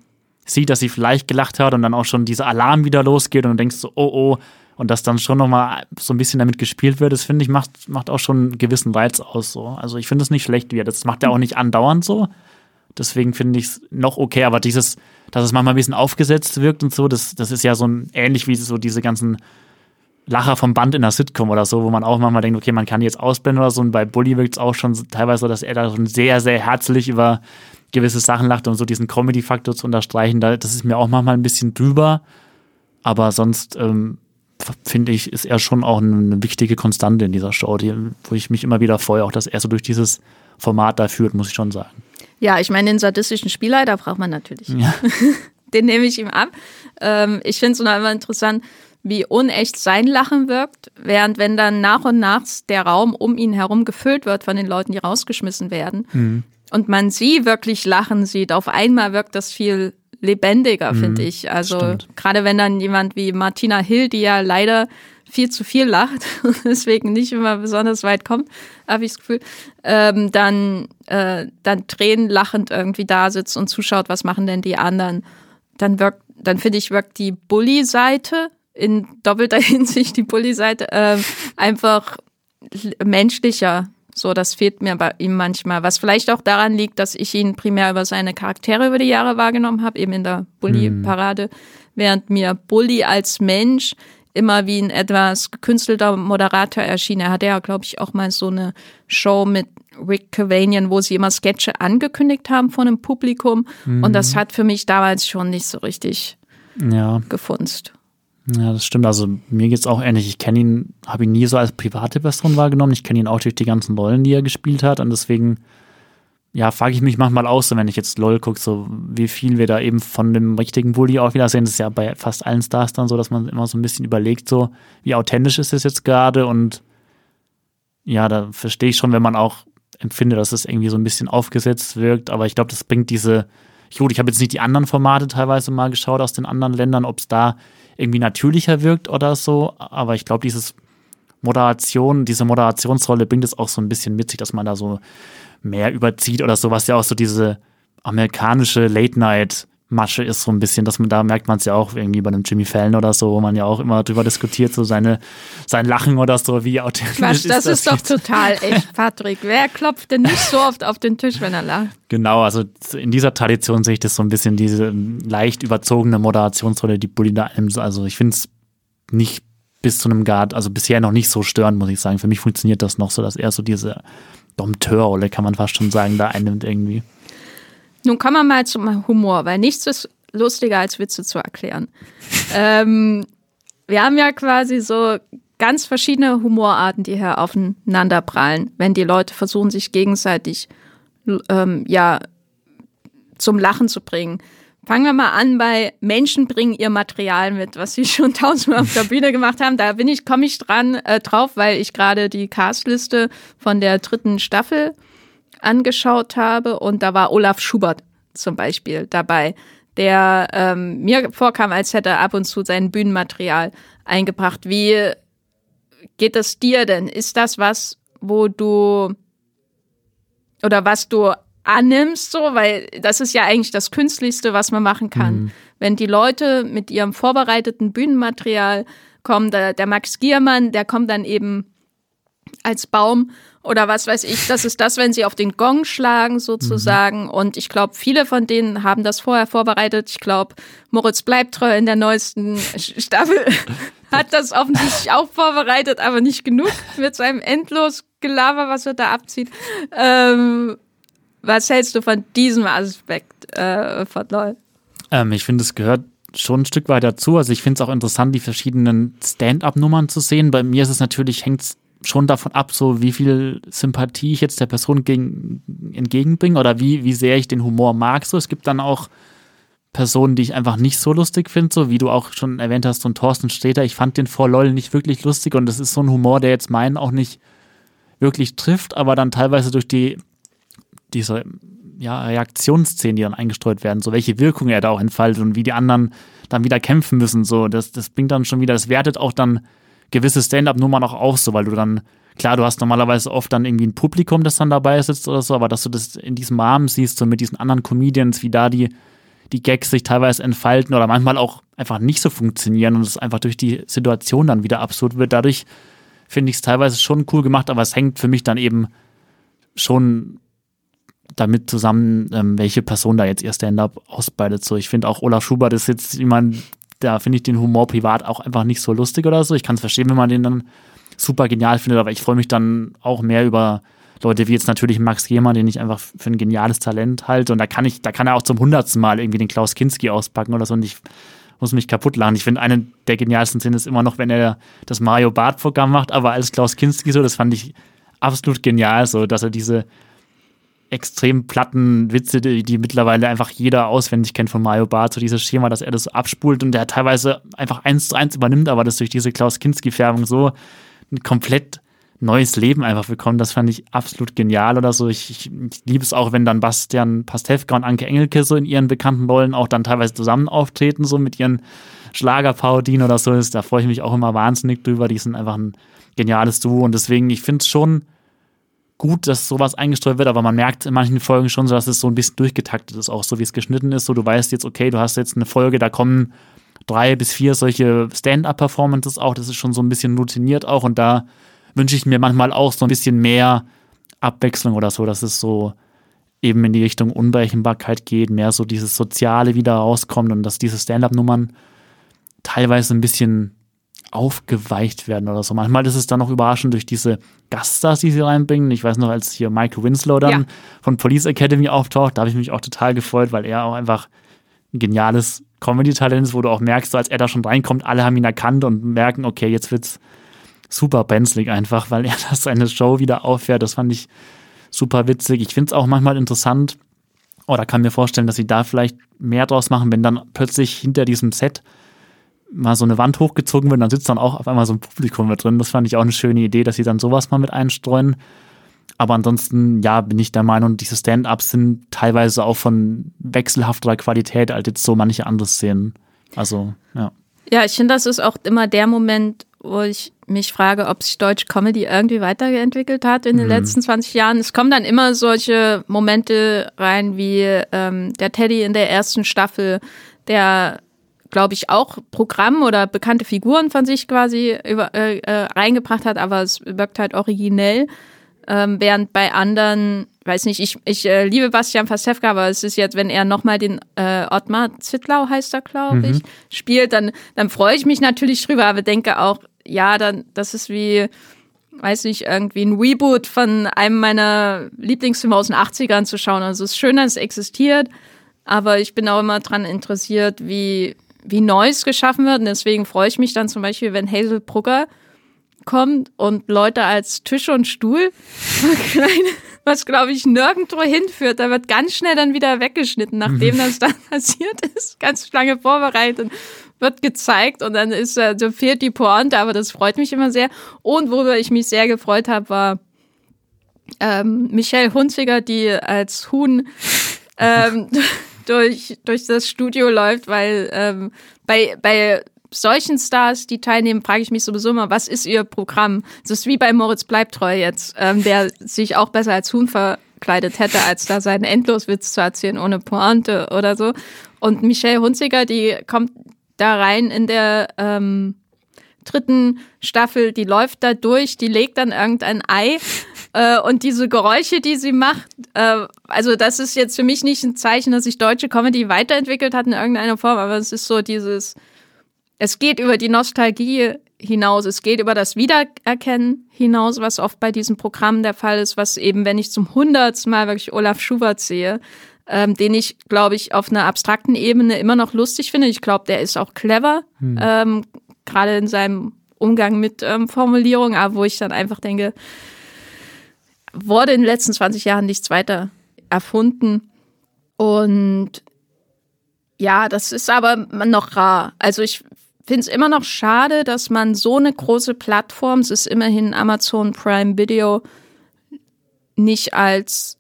sieht, dass sie vielleicht gelacht hat und dann auch schon dieser Alarm wieder losgeht und du denkst so, oh oh, und dass dann schon nochmal so ein bisschen damit gespielt wird, das finde ich, macht, macht auch schon einen gewissen Reiz aus. So. Also ich finde es nicht schlecht, wie das macht er auch nicht andauernd so. Deswegen finde ich es noch okay, aber dieses, dass es manchmal ein bisschen aufgesetzt wirkt und so, das, das ist ja so ein, ähnlich wie so diese ganzen Lacher vom Band in der Sitcom oder so, wo man auch manchmal denkt, okay, man kann die jetzt ausblenden oder so. Und bei Bully wirkt es auch schon teilweise so, dass er da schon sehr, sehr herzlich über gewisse Sachen lacht und so diesen Comedy-Faktor zu unterstreichen. Das ist mir auch manchmal ein bisschen drüber. Aber sonst ähm, finde ich, ist er schon auch eine wichtige Konstante in dieser Show, die, wo ich mich immer wieder freue, auch dass er so durch dieses Format da führt, muss ich schon sagen. Ja, ich meine, den sadistischen Spielleiter braucht man natürlich. Ja. den nehme ich ihm ab. Ähm, ich finde es nur immer interessant, wie unecht sein Lachen wirkt, während wenn dann nach und nach der Raum um ihn herum gefüllt wird von den Leuten, die rausgeschmissen werden mhm. und man sie wirklich lachen sieht, auf einmal wirkt das viel lebendiger, mhm. finde ich. Also gerade wenn dann jemand wie Martina Hill, die ja leider viel zu viel lacht und deswegen nicht immer besonders weit kommt, habe ich das Gefühl, ähm, dann, äh, dann Tränen lachend irgendwie da sitzt und zuschaut, was machen denn die anderen. Dann wirkt, dann finde ich, wirkt die Bully-Seite in doppelter Hinsicht die Bulli-Seite äh, einfach menschlicher. So, das fehlt mir bei ihm manchmal. Was vielleicht auch daran liegt, dass ich ihn primär über seine Charaktere über die Jahre wahrgenommen habe, eben in der Bully-Parade, hm. während mir Bully als Mensch immer wie ein etwas gekünstelter Moderator erschien. Er hatte ja, glaube ich, auch mal so eine Show mit Rick Cavanian, wo sie immer Sketche angekündigt haben von einem Publikum. Mhm. Und das hat für mich damals schon nicht so richtig ja. gefunzt. Ja, das stimmt. Also mir geht es auch ähnlich. Ich kenne ihn, habe ihn nie so als private Person wahrgenommen. Ich kenne ihn auch durch die ganzen Rollen, die er gespielt hat. Und deswegen, ja, frage ich mich manchmal aus, so, wenn ich jetzt LOL gucke, so wie viel wir da eben von dem richtigen Bully auch wieder sehen. Das ist ja bei fast allen Stars dann so, dass man immer so ein bisschen überlegt, so wie authentisch ist das jetzt gerade. Und ja, da verstehe ich schon, wenn man auch empfindet, dass es irgendwie so ein bisschen aufgesetzt wirkt. Aber ich glaube, das bringt diese Gut, ich habe jetzt nicht die anderen Formate teilweise mal geschaut aus den anderen Ländern, ob es da irgendwie natürlicher wirkt oder so. Aber ich glaube, dieses Moderation, diese Moderationsrolle bringt es auch so ein bisschen mit sich, dass man da so mehr überzieht oder so, was ja auch so diese amerikanische Late-Night Masche ist so ein bisschen, dass man da merkt man es ja auch irgendwie bei einem Jimmy Fallon oder so, wo man ja auch immer drüber diskutiert, so seine, sein Lachen oder so, wie authentisch Quatsch, ist das. Das ist doch total echt, Patrick. Wer klopft denn nicht so oft auf den Tisch, wenn er lacht? Genau, also in dieser Tradition sehe ich das so ein bisschen, diese leicht überzogene Moderationsrolle, die Bully da einem, also ich finde es nicht bis zu einem Grad, also bisher noch nicht so störend, muss ich sagen. Für mich funktioniert das noch so, dass er so diese Dompteurrolle, kann man fast schon sagen, da einnimmt irgendwie. Nun kommen wir mal zum Humor, weil nichts ist lustiger als Witze zu erklären. ähm, wir haben ja quasi so ganz verschiedene Humorarten, die hier aufeinander prallen, wenn die Leute versuchen, sich gegenseitig ähm, ja zum Lachen zu bringen. Fangen wir mal an bei Menschen bringen ihr Material mit, was sie schon tausendmal auf der Bühne gemacht haben. Da bin ich, komme ich dran äh, drauf, weil ich gerade die Castliste von der dritten Staffel angeschaut habe und da war Olaf Schubert zum Beispiel dabei, der ähm, mir vorkam, als hätte er ab und zu sein Bühnenmaterial eingebracht. Wie geht es dir denn? Ist das was, wo du oder was du annimmst, so, weil das ist ja eigentlich das Künstlichste, was man machen kann. Mhm. Wenn die Leute mit ihrem vorbereiteten Bühnenmaterial kommen, der, der Max Giermann, der kommt dann eben als Baum oder was weiß ich. Das ist das, wenn sie auf den Gong schlagen sozusagen. Mhm. Und ich glaube, viele von denen haben das vorher vorbereitet. Ich glaube, Moritz Bleibtreu in der neuesten Staffel hat das offensichtlich auch vorbereitet, aber nicht genug mit seinem endlos Gelaber, was er da abzieht. Ähm, was hältst du von diesem Aspekt äh, von LOL? Ähm, ich finde, es gehört schon ein Stück weit dazu. Also ich finde es auch interessant, die verschiedenen Stand-up-Nummern zu sehen. Bei mir ist es natürlich, hängt es schon davon ab, so wie viel Sympathie ich jetzt der Person gegen, entgegenbringe oder wie, wie sehr ich den Humor mag. So, es gibt dann auch Personen, die ich einfach nicht so lustig finde, so wie du auch schon erwähnt hast, so ein Thorsten Sträter. Ich fand den vor LOL nicht wirklich lustig und das ist so ein Humor, der jetzt meinen auch nicht wirklich trifft, aber dann teilweise durch die diese ja, Reaktionsszenen, die dann eingestreut werden, so welche Wirkung er da auch entfaltet und wie die anderen dann wieder kämpfen müssen, so das, das bringt dann schon wieder, das wertet auch dann gewisse Stand-up-Nummern auch auf, so weil du dann, klar, du hast normalerweise oft dann irgendwie ein Publikum, das dann dabei sitzt oder so, aber dass du das in diesem Rahmen siehst, so mit diesen anderen Comedians, wie da die, die Gags sich teilweise entfalten oder manchmal auch einfach nicht so funktionieren und es einfach durch die Situation dann wieder absurd wird. Dadurch finde ich es teilweise schon cool gemacht, aber es hängt für mich dann eben schon damit zusammen, ähm, welche Person da jetzt ihr Stand-up ausbreitet. So, ich finde auch Olaf Schubert ist jetzt jemand, da finde ich den Humor privat auch einfach nicht so lustig oder so. Ich kann es verstehen, wenn man den dann super genial findet, aber ich freue mich dann auch mehr über Leute wie jetzt natürlich Max Gehmer, den ich einfach für ein geniales Talent halte. Und da kann ich, da kann er auch zum hundertsten Mal irgendwie den Klaus Kinski auspacken oder so. Und ich muss mich kaputt lachen. Ich finde, eine der genialsten Szenen ist immer noch, wenn er das Mario Bart-Programm macht, aber als Klaus Kinski so, das fand ich absolut genial, so, dass er diese extrem platten Witze, die, die, mittlerweile einfach jeder auswendig kennt von Mario Barth, so dieses Schema, dass er das abspult und der teilweise einfach eins zu eins übernimmt, aber das durch diese Klaus Kinski-Färbung so ein komplett neues Leben einfach bekommt. Das fand ich absolut genial oder so. Ich, ich, ich liebe es auch, wenn dann Bastian Pastewka und Anke Engelke so in ihren bekannten Rollen auch dann teilweise zusammen auftreten, so mit ihren Schlagerparodien oder so. Da freue ich mich auch immer wahnsinnig drüber. Die sind einfach ein geniales Duo und deswegen, ich finde es schon gut, dass sowas eingestreut wird, aber man merkt in manchen Folgen schon so, dass es so ein bisschen durchgetaktet ist, auch so wie es geschnitten ist. So, du weißt jetzt, okay, du hast jetzt eine Folge, da kommen drei bis vier solche Stand-up-Performances auch. Das ist schon so ein bisschen routiniert auch und da wünsche ich mir manchmal auch so ein bisschen mehr Abwechslung oder so, dass es so eben in die Richtung Unberechenbarkeit geht, mehr so dieses Soziale wieder rauskommt und dass diese Stand-up-Nummern teilweise ein bisschen aufgeweicht werden oder so. Manchmal ist es dann auch überraschend durch diese Gaststars, die sie reinbringen. Ich weiß noch, als hier Michael Winslow dann ja. von Police Academy auftaucht, da habe ich mich auch total gefreut, weil er auch einfach ein geniales Comedy-Talent ist, wo du auch merkst, so als er da schon reinkommt, alle haben ihn erkannt und merken, okay, jetzt wird's super brenzlig einfach, weil er das seine Show wieder auffährt. Das fand ich super witzig. Ich finde es auch manchmal interessant, oder kann mir vorstellen, dass sie da vielleicht mehr draus machen, wenn dann plötzlich hinter diesem Set mal so eine Wand hochgezogen wird, dann sitzt dann auch auf einmal so ein Publikum mit drin. Das fand ich auch eine schöne Idee, dass sie dann sowas mal mit einstreuen. Aber ansonsten, ja, bin ich der Meinung, diese Stand-ups sind teilweise auch von wechselhafterer Qualität als jetzt so manche andere Szenen. Also, ja. Ja, ich finde, das ist auch immer der Moment, wo ich mich frage, ob sich deutsche Comedy irgendwie weiterentwickelt hat in den mhm. letzten 20 Jahren. Es kommen dann immer solche Momente rein wie ähm, der Teddy in der ersten Staffel, der glaube ich, auch Programm oder bekannte Figuren von sich quasi über, äh, äh, reingebracht hat, aber es wirkt halt originell. Ähm, während bei anderen, weiß nicht, ich, ich äh, liebe Bastian Pastewka, aber es ist jetzt, wenn er nochmal den äh, Ottmar Zittlau heißt er, glaube ich, mhm. spielt, dann, dann freue ich mich natürlich drüber, aber denke auch, ja, dann, das ist wie, weiß nicht, irgendwie ein Reboot von einem meiner Lieblingsfilme aus den 80ern zu schauen. Also es ist schön, dass es existiert, aber ich bin auch immer dran interessiert, wie, wie Neues geschaffen wird. Und deswegen freue ich mich dann zum Beispiel, wenn Hazel Brugger kommt und Leute als Tisch und Stuhl was glaube ich nirgendwo hinführt. Da wird ganz schnell dann wieder weggeschnitten, nachdem mhm. das dann passiert ist. Ganz lange vorbereitet, wird gezeigt und dann ist äh, so fehlt die Pointe, aber das freut mich immer sehr. Und worüber ich mich sehr gefreut habe, war ähm, Michelle Hunziger, die als Huhn ähm, durch, durch das Studio läuft, weil ähm, bei, bei solchen Stars, die teilnehmen, frage ich mich sowieso immer, was ist ihr Programm? Das ist wie bei Moritz Bleibtreu jetzt, ähm, der sich auch besser als Huhn verkleidet hätte, als da seinen Endloswitz zu erzählen ohne Pointe oder so. Und Michelle Hunziger, die kommt da rein in der ähm, dritten Staffel, die läuft da durch, die legt dann irgendein Ei äh, und diese Geräusche, die sie macht, äh, also das ist jetzt für mich nicht ein Zeichen, dass sich deutsche Comedy weiterentwickelt hat in irgendeiner Form, aber es ist so dieses, es geht über die Nostalgie hinaus, es geht über das Wiedererkennen hinaus, was oft bei diesem Programm der Fall ist, was eben, wenn ich zum hundertsten Mal wirklich Olaf Schubert sehe, ähm, den ich, glaube ich, auf einer abstrakten Ebene immer noch lustig finde. Ich glaube, der ist auch clever, hm. ähm, gerade in seinem Umgang mit ähm, Formulierungen, aber wo ich dann einfach denke, wurde in den letzten 20 Jahren nichts weiter erfunden. Und ja, das ist aber noch rar. Also ich finde es immer noch schade, dass man so eine große Plattform, es ist immerhin Amazon Prime Video, nicht als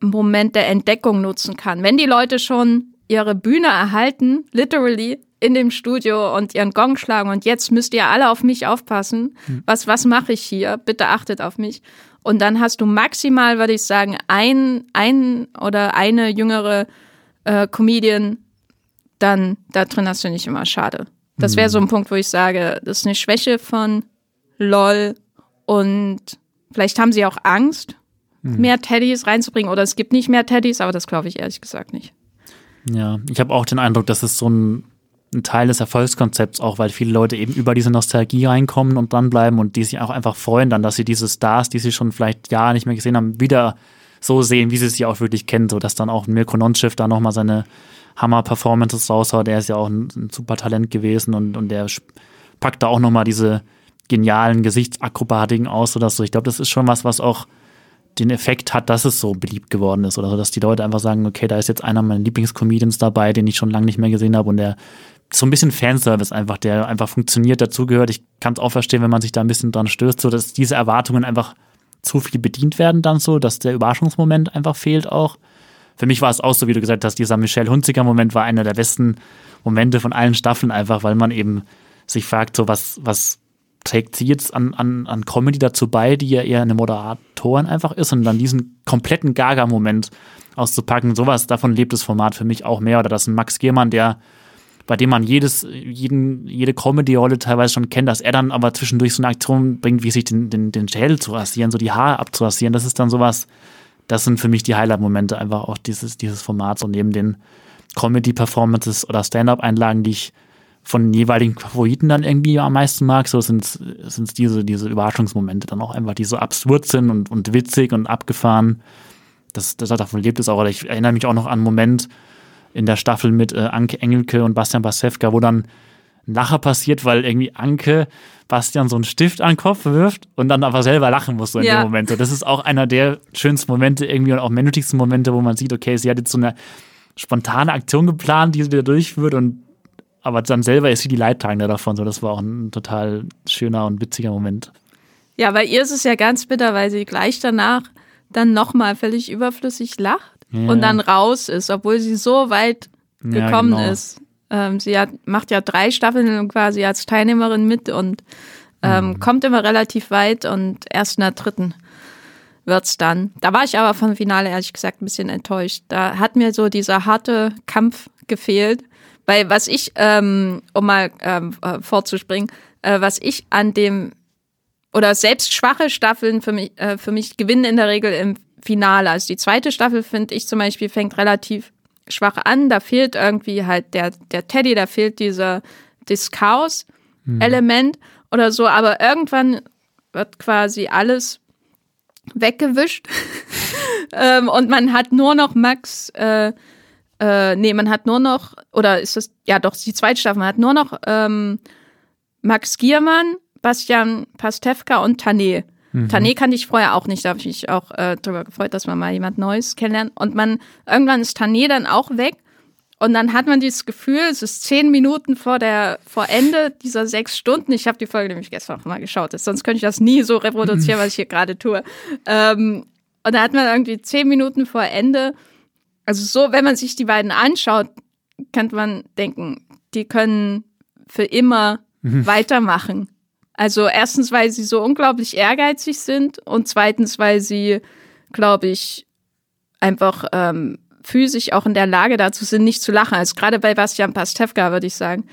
Moment der Entdeckung nutzen kann. Wenn die Leute schon ihre Bühne erhalten, literally in dem Studio und ihren Gong schlagen und jetzt müsst ihr alle auf mich aufpassen. Hm. Was, was mache ich hier? Bitte achtet auf mich. Und dann hast du maximal, würde ich sagen, ein, ein oder eine jüngere äh, Comedian, dann da drin hast du nicht immer schade. Das wäre so ein hm. Punkt, wo ich sage, das ist eine Schwäche von LOL und vielleicht haben sie auch Angst, mhm. mehr Teddys reinzubringen oder es gibt nicht mehr Teddys, aber das glaube ich ehrlich gesagt nicht. Ja, ich habe auch den Eindruck, dass es so ein ein Teil des Erfolgskonzepts auch, weil viele Leute eben über diese Nostalgie reinkommen und dranbleiben und die sich auch einfach freuen dann, dass sie diese Stars, die sie schon vielleicht Jahre nicht mehr gesehen haben, wieder so sehen, wie sie sie auch wirklich kennen, so dass dann auch Mirko Nonchev da nochmal seine Hammer-Performances raushaut. Der ist ja auch ein, ein, super Talent gewesen und, und der packt da auch nochmal diese genialen Gesichtsakrobatiken aus oder so. Ich glaube, das ist schon was, was auch den Effekt hat, dass es so beliebt geworden ist oder so, dass die Leute einfach sagen, okay, da ist jetzt einer meiner Lieblingscomedians dabei, den ich schon lange nicht mehr gesehen habe und der so ein bisschen Fanservice einfach, der einfach funktioniert, dazugehört. Ich kann es auch verstehen, wenn man sich da ein bisschen dran stößt, so dass diese Erwartungen einfach zu viel bedient werden dann so, dass der Überraschungsmoment einfach fehlt auch. Für mich war es auch so, wie du gesagt hast, dieser Michelle Hunziker Moment war einer der besten Momente von allen Staffeln einfach, weil man eben sich fragt, so was, was trägt sie jetzt an, an, an Comedy dazu bei, die ja eher eine Moderatorin einfach ist und dann diesen kompletten Gaga-Moment auszupacken. Sowas, davon lebt das Format für mich auch mehr. Oder dass ein Max Giermann, der bei dem man jedes, jeden, jede Comedy-Rolle teilweise schon kennt, dass er dann aber zwischendurch so eine Aktion bringt, wie sich den, den, den Schädel zu rasieren, so die Haare abzurasieren. Das ist dann sowas, das sind für mich die Highlight-Momente einfach auch dieses, dieses Formats und neben den Comedy-Performances oder Stand-up-Einlagen, die ich von den jeweiligen Favoriten dann irgendwie am meisten mag, so sind es diese, diese Überraschungsmomente dann auch einfach, die so absurd sind und, und witzig und abgefahren. Das, das davon lebt es auch. Oder ich erinnere mich auch noch an einen Moment in der Staffel mit äh, Anke Engelke und Bastian Basewka, wo dann ein Lacher passiert, weil irgendwie Anke Bastian so einen Stift an den Kopf wirft und dann aber selber lachen muss so in ja. dem Moment. So, das ist auch einer der schönsten Momente irgendwie und auch menschlichsten Momente, wo man sieht, okay, sie hat jetzt so eine spontane Aktion geplant, die sie wieder durchführt und aber dann selber ist sie die Leidtragende davon. So, das war auch ein total schöner und witziger Moment. Ja, bei ihr ist es ja ganz bitter, weil sie gleich danach dann nochmal völlig überflüssig lacht ja. und dann raus ist, obwohl sie so weit gekommen ja, genau. ist. Ähm, sie hat, macht ja drei Staffeln quasi als Teilnehmerin mit und ähm, mhm. kommt immer relativ weit und erst in der dritten wird's dann. Da war ich aber vom Finale ehrlich gesagt ein bisschen enttäuscht. Da hat mir so dieser harte Kampf gefehlt. Weil was ich, ähm, um mal ähm, äh, fortzuspringen, äh, was ich an dem oder selbst schwache Staffeln für mich, äh, für mich gewinnen in der Regel im Finale. Also die zweite Staffel, finde ich zum Beispiel, fängt relativ schwach an. Da fehlt irgendwie halt der, der Teddy, da fehlt dieser das Chaos-Element hm. oder so. Aber irgendwann wird quasi alles weggewischt. ähm, und man hat nur noch Max äh, äh, nee, man hat nur noch, oder ist das, ja doch, die zweite Staffel, man hat nur noch ähm, Max Giermann, Bastian Pastewka und Tané. Mhm. Tané kannte ich vorher auch nicht, da habe ich mich auch äh, darüber gefreut, dass man mal jemand Neues kennenlernt. Und man, irgendwann ist Tané dann auch weg. Und dann hat man dieses Gefühl, es ist zehn Minuten vor der vor Ende dieser sechs Stunden. Ich habe die Folge nämlich gestern auch mal geschaut, sonst könnte ich das nie so reproduzieren, was ich hier gerade tue. Ähm, und da hat man irgendwie zehn Minuten vor Ende also so, wenn man sich die beiden anschaut, kann man denken, die können für immer mhm. weitermachen. Also erstens, weil sie so unglaublich ehrgeizig sind und zweitens, weil sie, glaube ich, einfach ähm, physisch auch in der Lage dazu sind, nicht zu lachen. Also gerade bei Bastian Pastewka würde ich sagen,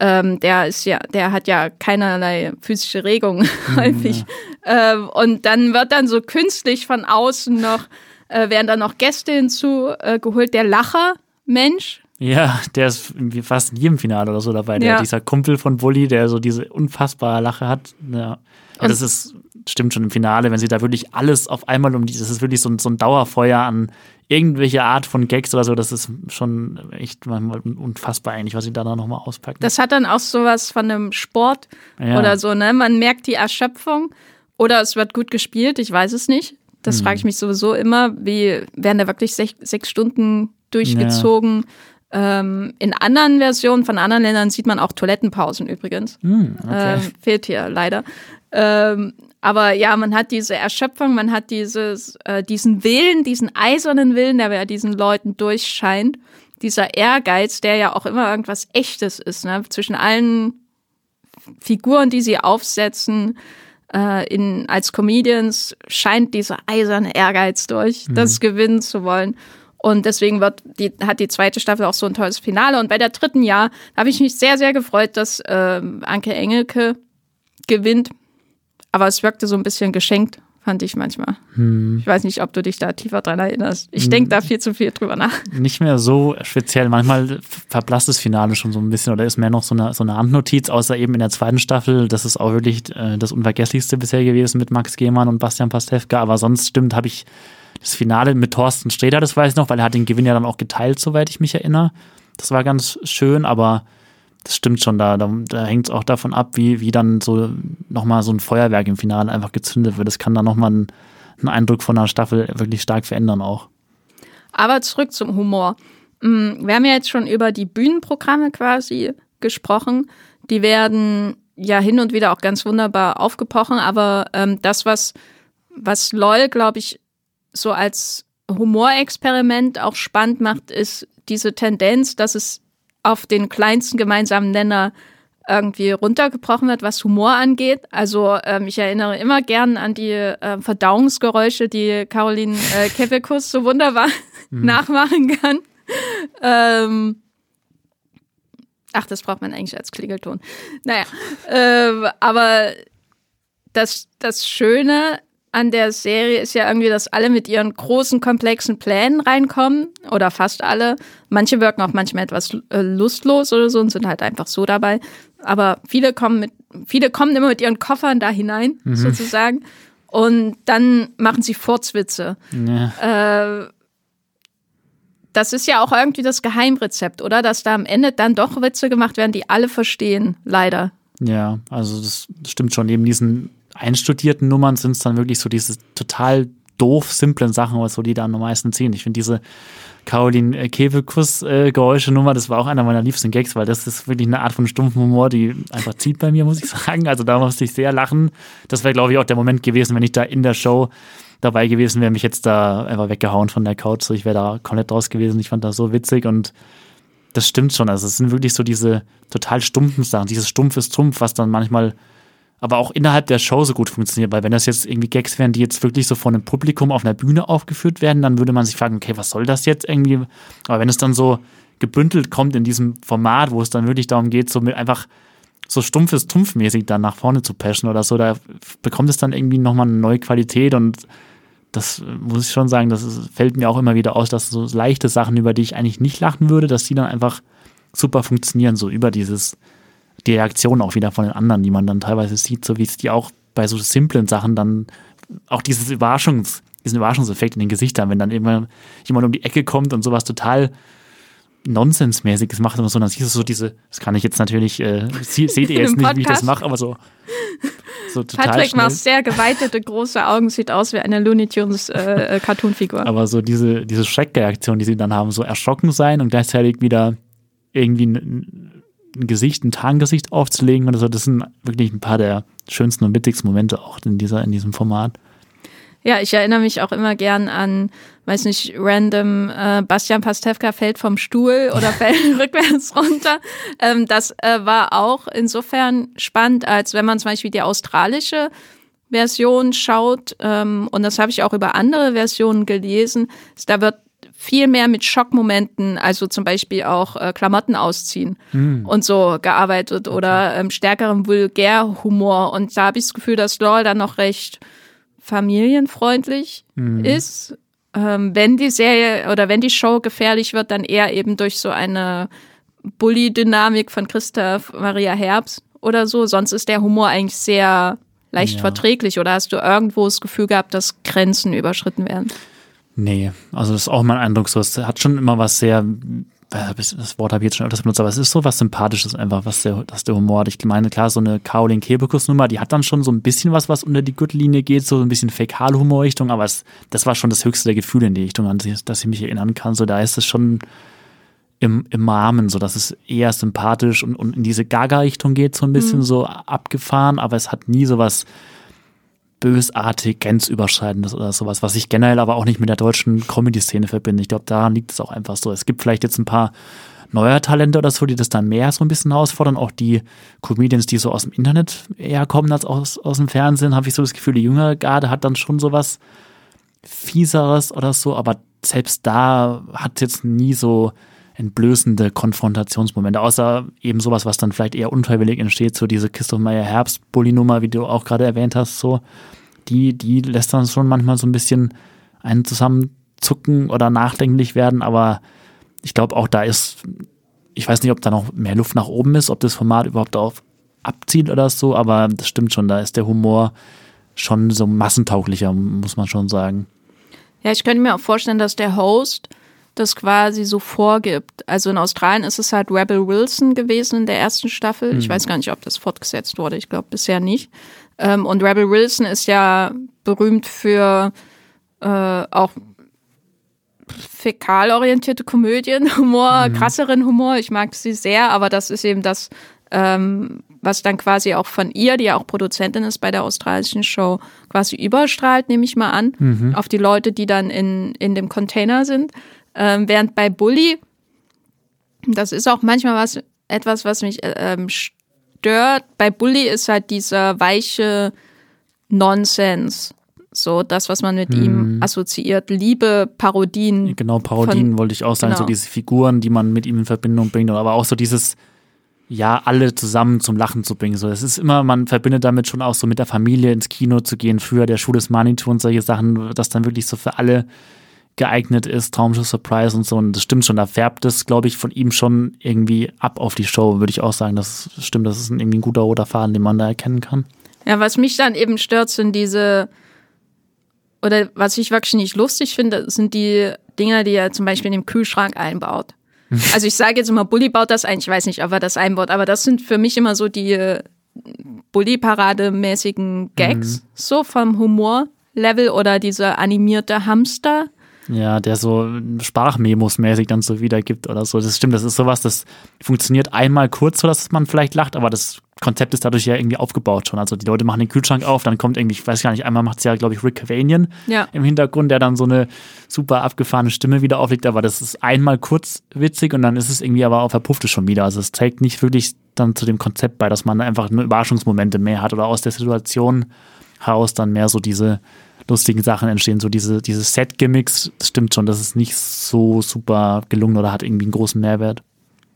ähm, der ist ja, der hat ja keinerlei physische Regung mhm, häufig. Ja. Ähm, und dann wird dann so künstlich von außen noch äh, werden dann noch Gäste hinzugeholt. Äh, der Lacher-Mensch. Ja, der ist fast in jedem Finale oder so dabei. Der, ja. Dieser Kumpel von Bully, der so diese unfassbare Lache hat. Ja. Aber das ist, stimmt schon im Finale, wenn sie da wirklich alles auf einmal um die, das ist wirklich so ein, so ein Dauerfeuer an irgendwelche Art von Gags oder so, das ist schon echt manchmal unfassbar eigentlich, was sie da nochmal auspacken. Das hat dann auch sowas von einem Sport ja. oder so, ne? Man merkt die Erschöpfung oder es wird gut gespielt, ich weiß es nicht. Das mhm. frage ich mich sowieso immer, wie werden da wirklich sech, sechs Stunden durchgezogen? Ja. Ähm, in anderen Versionen von anderen Ländern sieht man auch Toilettenpausen übrigens. Mhm, okay. ähm, fehlt hier leider. Ähm, aber ja, man hat diese Erschöpfung, man hat dieses, äh, diesen Willen, diesen eisernen Willen, der bei diesen Leuten durchscheint. Dieser Ehrgeiz, der ja auch immer irgendwas Echtes ist, ne? zwischen allen Figuren, die sie aufsetzen äh, in, als Comedians scheint dieser eiserne Ehrgeiz durch, mhm. das gewinnen zu wollen. Und deswegen wird die, hat die zweite Staffel auch so ein tolles Finale. Und bei der dritten Jahr habe ich mich sehr, sehr gefreut, dass äh, Anke Engelke gewinnt. Aber es wirkte so ein bisschen geschenkt fand ich manchmal. Hm. Ich weiß nicht, ob du dich da tiefer dran erinnerst. Ich hm. denke da viel zu viel drüber nach. Nicht mehr so speziell. Manchmal verblasst das Finale schon so ein bisschen oder ist mehr noch so eine, so eine Handnotiz, außer eben in der zweiten Staffel. Das ist auch wirklich äh, das Unvergesslichste bisher gewesen mit Max Gehmann und Bastian Pastewka. Aber sonst stimmt, habe ich das Finale mit Thorsten Sträder, das weiß ich noch, weil er hat den Gewinn ja dann auch geteilt, soweit ich mich erinnere. Das war ganz schön, aber das stimmt schon, da, da, da hängt es auch davon ab, wie, wie dann so nochmal so ein Feuerwerk im Finale einfach gezündet wird. Das kann dann nochmal einen, einen Eindruck von einer Staffel wirklich stark verändern auch. Aber zurück zum Humor. Mm, wir haben ja jetzt schon über die Bühnenprogramme quasi gesprochen. Die werden ja hin und wieder auch ganz wunderbar aufgebrochen, aber ähm, das, was, was LOL, glaube ich, so als Humorexperiment auch spannend macht, ist diese Tendenz, dass es auf den kleinsten gemeinsamen Nenner irgendwie runtergebrochen wird, was Humor angeht. Also ähm, ich erinnere immer gern an die äh, Verdauungsgeräusche, die Caroline äh, Kebekus so wunderbar mhm. nachmachen kann. Ähm, Ach, das braucht man eigentlich als Klingelton. Naja, äh, aber das, das Schöne an der Serie ist ja irgendwie, dass alle mit ihren großen, komplexen Plänen reinkommen. Oder fast alle. Manche wirken auch manchmal etwas äh, lustlos oder so und sind halt einfach so dabei. Aber viele kommen mit, viele kommen immer mit ihren Koffern da hinein, mhm. sozusagen. Und dann machen sie Furzwitze. Ja. Äh, das ist ja auch irgendwie das Geheimrezept, oder? Dass da am Ende dann doch Witze gemacht werden, die alle verstehen, leider. Ja, also das stimmt schon. Neben diesen einstudierten Nummern sind es dann wirklich so diese total doof simplen Sachen, was so die da am meisten ziehen. Ich finde diese Caroline Kebekus-Geräusche-Nummer, das war auch einer meiner liebsten Gags, weil das ist wirklich eine Art von stumpfen Humor, die einfach zieht bei mir, muss ich sagen. Also da musste ich sehr lachen. Das wäre, glaube ich, auch der Moment gewesen, wenn ich da in der Show dabei gewesen wäre, mich jetzt da einfach weggehauen von der Couch. So, ich wäre da komplett raus gewesen. Ich fand das so witzig und das stimmt schon. Also es sind wirklich so diese total stumpfen Sachen, dieses stumpfes Trumpf, was dann manchmal aber auch innerhalb der Show so gut funktioniert, weil wenn das jetzt irgendwie Gags wären, die jetzt wirklich so von einem Publikum auf einer Bühne aufgeführt werden, dann würde man sich fragen, okay, was soll das jetzt irgendwie? Aber wenn es dann so gebündelt kommt in diesem Format, wo es dann wirklich darum geht, so mit einfach so stumpfes, tumpfmäßig dann nach vorne zu pashen oder so, da bekommt es dann irgendwie nochmal eine neue Qualität und das muss ich schon sagen, das fällt mir auch immer wieder aus, dass so leichte Sachen, über die ich eigentlich nicht lachen würde, dass die dann einfach super funktionieren, so über dieses die Reaktion auch wieder von den anderen, die man dann teilweise sieht, so wie es die auch bei so simplen Sachen dann auch dieses Überraschungs, diesen Überraschungseffekt in den Gesichtern, wenn dann immer jemand um die Ecke kommt und sowas total Nonsensmäßiges macht und so, dann siehst du so diese, das kann ich jetzt natürlich, äh, seht ihr jetzt nicht, wie ich das mache, aber so, so total Patrick schnell. macht sehr geweitete große Augen, sieht aus wie eine Looney Tunes äh, äh Cartoonfigur. aber so diese, diese Schreckreaktion, die sie dann haben, so erschrocken sein und gleichzeitig wieder irgendwie ein Gesicht, ein Tarngesicht aufzulegen oder so, das sind wirklich ein paar der schönsten und witzigsten Momente auch in, dieser, in diesem Format. Ja, ich erinnere mich auch immer gern an, weiß nicht, random äh, Bastian Pastewka fällt vom Stuhl oder fällt rückwärts runter. Ähm, das äh, war auch insofern spannend, als wenn man zum Beispiel die australische Version schaut, ähm, und das habe ich auch über andere Versionen gelesen, da wird viel mehr mit Schockmomenten, also zum Beispiel auch äh, Klamotten ausziehen mhm. und so gearbeitet okay. oder ähm, stärkerem Vulgärhumor. Und da habe ich das Gefühl, dass LOL dann noch recht familienfreundlich mhm. ist. Ähm, wenn die Serie oder wenn die Show gefährlich wird, dann eher eben durch so eine Bully-Dynamik von Christoph Maria Herbst oder so. Sonst ist der Humor eigentlich sehr leicht ja. verträglich. Oder hast du irgendwo das Gefühl gehabt, dass Grenzen überschritten werden? Nee, also das ist auch mein Eindruck so. Es hat schon immer was sehr, äh, das Wort habe ich jetzt schon öfters benutzt, aber es ist so was Sympathisches einfach, was der, dass der Humor hat. Ich meine, klar, so eine Caroline Kebekus-Nummer, die hat dann schon so ein bisschen was, was unter die Gürtellinie geht, so ein bisschen Fäkalhumor-Richtung, aber es, das war schon das höchste der Gefühle in die Richtung, an das ich mich erinnern kann. So, da ist es schon im, im Rahmen, so dass es eher sympathisch und, und in diese Gaga-Richtung geht, so ein bisschen mhm. so abgefahren, aber es hat nie so was bösartig, grenzüberschreitendes oder sowas, was ich generell aber auch nicht mit der deutschen Comedy-Szene verbinde. Ich glaube, daran liegt es auch einfach so. Es gibt vielleicht jetzt ein paar neue Talente oder so, die das dann mehr so ein bisschen herausfordern. Auch die Comedians, die so aus dem Internet eher kommen als aus, aus dem Fernsehen, habe ich so das Gefühl, die jüngere Garde hat dann schon sowas Fieseres oder so, aber selbst da hat jetzt nie so entblößende Konfrontationsmomente, außer eben sowas, was dann vielleicht eher unfreiwillig entsteht, so diese Christoph Meyer Herbst-Bully-Nummer, wie du auch gerade erwähnt hast, so, die, die lässt dann schon manchmal so ein bisschen einen zusammenzucken oder nachdenklich werden, aber ich glaube auch da ist, ich weiß nicht, ob da noch mehr Luft nach oben ist, ob das Format überhaupt darauf abzieht oder so, aber das stimmt schon, da ist der Humor schon so massentauglicher, muss man schon sagen. Ja, ich könnte mir auch vorstellen, dass der Host das quasi so vorgibt. Also in Australien ist es halt Rebel Wilson gewesen in der ersten Staffel. Mhm. Ich weiß gar nicht, ob das fortgesetzt wurde. Ich glaube bisher nicht. Ähm, und Rebel Wilson ist ja berühmt für äh, auch fäkalorientierte Komödien, Humor, mhm. krasseren Humor. Ich mag sie sehr, aber das ist eben das, ähm, was dann quasi auch von ihr, die ja auch Produzentin ist bei der australischen Show, quasi überstrahlt, nehme ich mal an, mhm. auf die Leute, die dann in, in dem Container sind. Ähm, während bei Bully, das ist auch manchmal was, etwas, was mich ähm, stört. Bei Bully ist halt dieser weiche Nonsens. So, das, was man mit hm. ihm assoziiert. Liebe, Parodien. Genau, Parodien von, wollte ich auch sagen. Genau. So diese Figuren, die man mit ihm in Verbindung bringt. Aber auch so dieses, ja, alle zusammen zum Lachen zu bringen. So, es ist immer, man verbindet damit schon auch so mit der Familie ins Kino zu gehen, früher der Schuh des Manitou und solche Sachen, das dann wirklich so für alle geeignet ist, Traumschiff Surprise und so. Und das stimmt schon, da färbt es, glaube ich, von ihm schon irgendwie ab auf die Show, würde ich auch sagen. Das stimmt, das ist irgendwie ein guter roter Faden, den man da erkennen kann. Ja, was mich dann eben stört, sind diese, oder was ich wirklich nicht lustig finde, sind die Dinger, die er zum Beispiel in den Kühlschrank einbaut. Also ich sage jetzt immer, Bully baut das ein, ich weiß nicht, ob er das einbaut, aber das sind für mich immer so die Bully-Parade-mäßigen Gags, mhm. so vom Humor-Level oder dieser animierte Hamster. Ja, der so Sprachmemos mäßig dann so wiedergibt oder so. Das stimmt, das ist sowas, das funktioniert einmal kurz, so dass man vielleicht lacht, aber das Konzept ist dadurch ja irgendwie aufgebaut schon. Also die Leute machen den Kühlschrank auf, dann kommt irgendwie, ich weiß gar nicht, einmal macht es ja, glaube ich, Rick Cavanian ja. im Hintergrund, der dann so eine super abgefahrene Stimme wieder auflegt, aber das ist einmal kurz witzig und dann ist es irgendwie aber auch verpufft es schon wieder. Also es trägt nicht wirklich dann zu dem Konzept bei, dass man einfach nur Überraschungsmomente mehr hat oder aus der Situation heraus dann mehr so diese lustigen Sachen entstehen. So diese, diese Set-Gimmicks, das stimmt schon, das ist nicht so super gelungen oder hat irgendwie einen großen Mehrwert.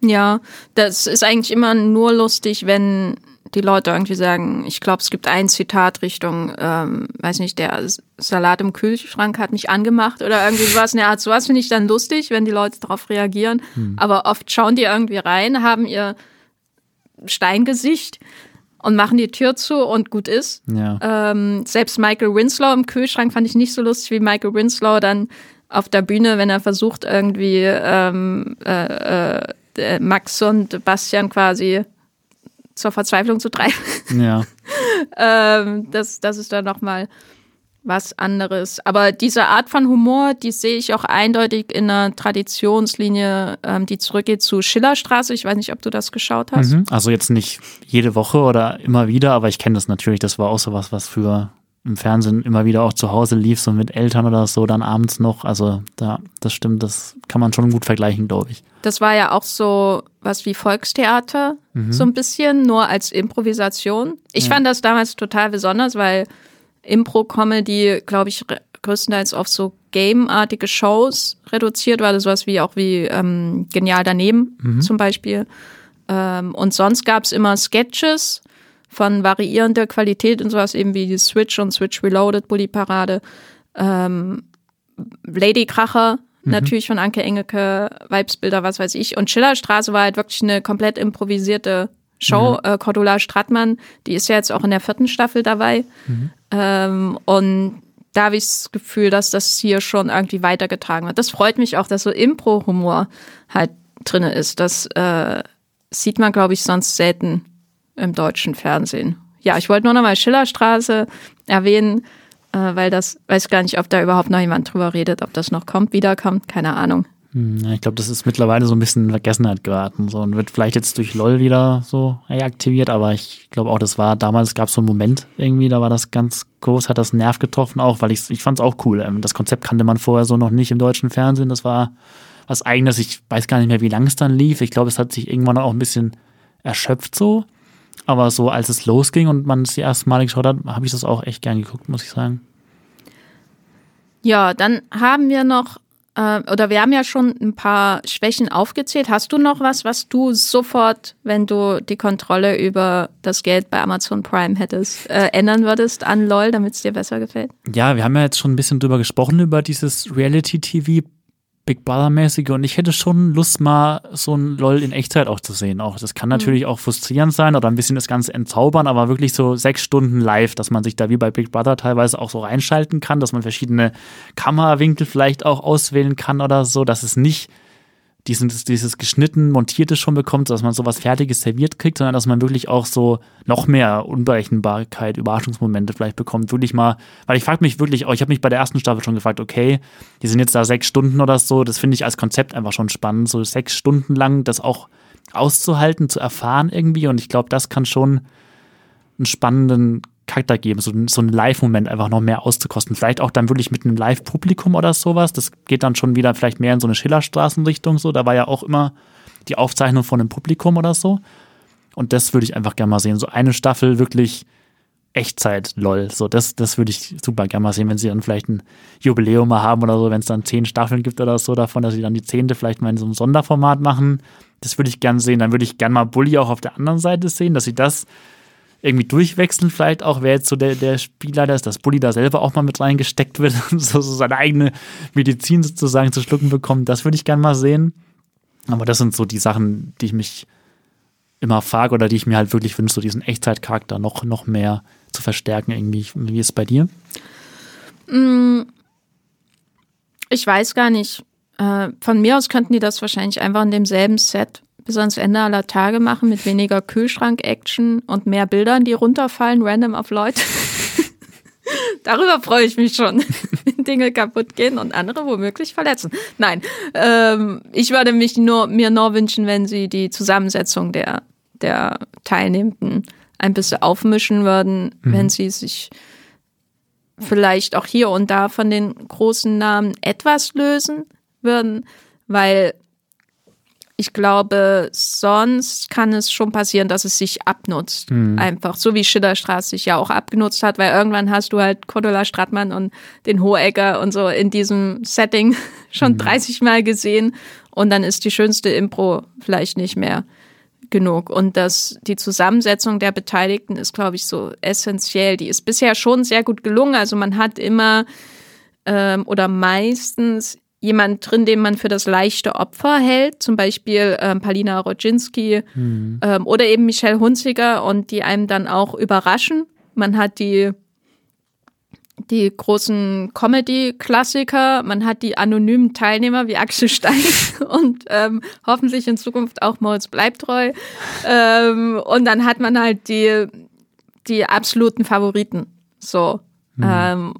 Ja, das ist eigentlich immer nur lustig, wenn die Leute irgendwie sagen, ich glaube, es gibt ein Zitat Richtung, ähm, weiß nicht, der Salat im Kühlschrank hat mich angemacht oder irgendwie sowas in der Art. Sowas finde ich dann lustig, wenn die Leute darauf reagieren. Hm. Aber oft schauen die irgendwie rein, haben ihr Steingesicht und machen die Tür zu und gut ist. Ja. Ähm, selbst Michael Winslow im Kühlschrank fand ich nicht so lustig wie Michael Winslow dann auf der Bühne, wenn er versucht irgendwie ähm, äh, äh, Max und Bastian quasi zur Verzweiflung zu treiben. Ja. ähm, das, das ist dann nochmal was anderes. Aber diese Art von Humor, die sehe ich auch eindeutig in einer Traditionslinie, ähm, die zurückgeht zu Schillerstraße. Ich weiß nicht, ob du das geschaut hast. Mhm. Also jetzt nicht jede Woche oder immer wieder, aber ich kenne das natürlich. Das war auch so was, was für im Fernsehen immer wieder auch zu Hause lief, so mit Eltern oder so, dann abends noch. Also da, das stimmt, das kann man schon gut vergleichen, glaube ich. Das war ja auch so was wie Volkstheater, mhm. so ein bisschen, nur als Improvisation. Ich ja. fand das damals total besonders, weil Impro-Comedy, glaube ich, größtenteils auf so Game-artige Shows reduziert war, also sowas wie auch wie ähm, Genial daneben mhm. zum Beispiel. Ähm, und sonst gab es immer Sketches von variierender Qualität und sowas, eben wie die Switch und Switch Reloaded, Bully Parade, ähm, Lady Kracher, mhm. natürlich von Anke Engelke, Weibsbilder, was weiß ich. Und Schillerstraße war halt wirklich eine komplett improvisierte Show. Mhm. Äh, Cordula Strattmann, die ist ja jetzt auch in der vierten Staffel dabei. Mhm. Ähm, und da habe ich das Gefühl, dass das hier schon irgendwie weitergetragen wird. Das freut mich auch, dass so Impro-Humor halt drin ist. Das äh, sieht man, glaube ich, sonst selten im deutschen Fernsehen. Ja, ich wollte nur noch mal Schillerstraße erwähnen, äh, weil das weiß gar nicht, ob da überhaupt noch jemand drüber redet, ob das noch kommt, wiederkommt, keine Ahnung. Hm, ich glaube, das ist mittlerweile so ein bisschen in Vergessenheit geraten so, und wird vielleicht jetzt durch LOL wieder so reaktiviert, aber ich glaube auch, das war damals, gab es so einen Moment irgendwie, da war das ganz groß, hat das Nerv getroffen auch, weil ich, ich fand es auch cool. Ähm, das Konzept kannte man vorher so noch nicht im deutschen Fernsehen, das war was eigenes. Ich weiß gar nicht mehr, wie lang es dann lief. Ich glaube, es hat sich irgendwann auch ein bisschen erschöpft so. Aber so als es losging und man es die erste Mal geschaut hat, habe ich das auch echt gern geguckt, muss ich sagen. Ja, dann haben wir noch äh, oder wir haben ja schon ein paar Schwächen aufgezählt. Hast du noch was, was du sofort, wenn du die Kontrolle über das Geld bei Amazon Prime hättest, äh, ändern würdest an LOL, damit es dir besser gefällt? Ja, wir haben ja jetzt schon ein bisschen drüber gesprochen, über dieses Reality-TV. Big Brother-mäßige und ich hätte schon Lust, mal so ein LOL in Echtzeit auch zu sehen. Auch das kann mhm. natürlich mhm. auch frustrierend sein oder ein bisschen das Ganze entzaubern, aber wirklich so sechs Stunden live, dass man sich da wie bei Big Brother teilweise auch so reinschalten kann, dass man verschiedene Kamerawinkel vielleicht auch auswählen kann oder so, dass es nicht dieses, dieses geschnitten, montierte schon bekommt, dass man sowas Fertiges serviert kriegt, sondern dass man wirklich auch so noch mehr Unberechenbarkeit, Überraschungsmomente vielleicht bekommt. Wirklich mal, weil ich frage mich wirklich auch, ich habe mich bei der ersten Staffel schon gefragt, okay, die sind jetzt da sechs Stunden oder so, das finde ich als Konzept einfach schon spannend, so sechs Stunden lang das auch auszuhalten, zu erfahren irgendwie und ich glaube, das kann schon einen spannenden Charakter geben, so, so einen Live-Moment einfach noch mehr auszukosten. Vielleicht auch dann wirklich mit einem Live-Publikum oder sowas. Das geht dann schon wieder vielleicht mehr in so eine Schillerstraßenrichtung so. Da war ja auch immer die Aufzeichnung von einem Publikum oder so. Und das würde ich einfach gerne mal sehen. So eine Staffel wirklich Echtzeit-LOL. So, das, das würde ich super gerne mal sehen, wenn sie dann vielleicht ein Jubiläum mal haben oder so, wenn es dann zehn Staffeln gibt oder so davon, dass sie dann die zehnte vielleicht mal in so einem Sonderformat machen. Das würde ich gerne sehen. Dann würde ich gerne mal Bully auch auf der anderen Seite sehen, dass sie das irgendwie durchwechseln, vielleicht auch, wer jetzt so der, der Spielleiter ist, dass Bully da selber auch mal mit reingesteckt wird und so, so seine eigene Medizin sozusagen zu schlucken bekommt. Das würde ich gerne mal sehen. Aber das sind so die Sachen, die ich mich immer frage oder die ich mir halt wirklich wünsche, so diesen Echtzeitcharakter noch, noch mehr zu verstärken irgendwie. Wie ist es bei dir? Mm, ich weiß gar nicht. Äh, von mir aus könnten die das wahrscheinlich einfach in demselben Set bis ans Ende aller Tage machen mit weniger Kühlschrank-Action und mehr Bildern, die runterfallen, random auf Leute. Darüber freue ich mich schon, wenn Dinge kaputt gehen und andere womöglich verletzen. Nein, ähm, ich würde mich nur, mir nur wünschen, wenn sie die Zusammensetzung der, der Teilnehmenden ein bisschen aufmischen würden, mhm. wenn sie sich vielleicht auch hier und da von den großen Namen etwas lösen würden, weil ich glaube, sonst kann es schon passieren, dass es sich abnutzt. Mhm. Einfach. So wie Schillerstraße sich ja auch abgenutzt hat, weil irgendwann hast du halt Cordula Stratmann und den Hohecker und so in diesem Setting schon mhm. 30 Mal gesehen und dann ist die schönste Impro vielleicht nicht mehr genug. Und das, die Zusammensetzung der Beteiligten ist, glaube ich, so essentiell. Die ist bisher schon sehr gut gelungen. Also man hat immer ähm, oder meistens jemand drin, den man für das leichte Opfer hält, zum Beispiel ähm, Palina Rodzinski mhm. ähm, oder eben Michelle Hunziger und die einem dann auch überraschen. Man hat die die großen Comedy-Klassiker, man hat die anonymen Teilnehmer wie Axel Stein und ähm, hoffentlich in Zukunft auch Moritz Bleibtreu. Ähm, und dann hat man halt die, die absoluten Favoriten. So. Mhm.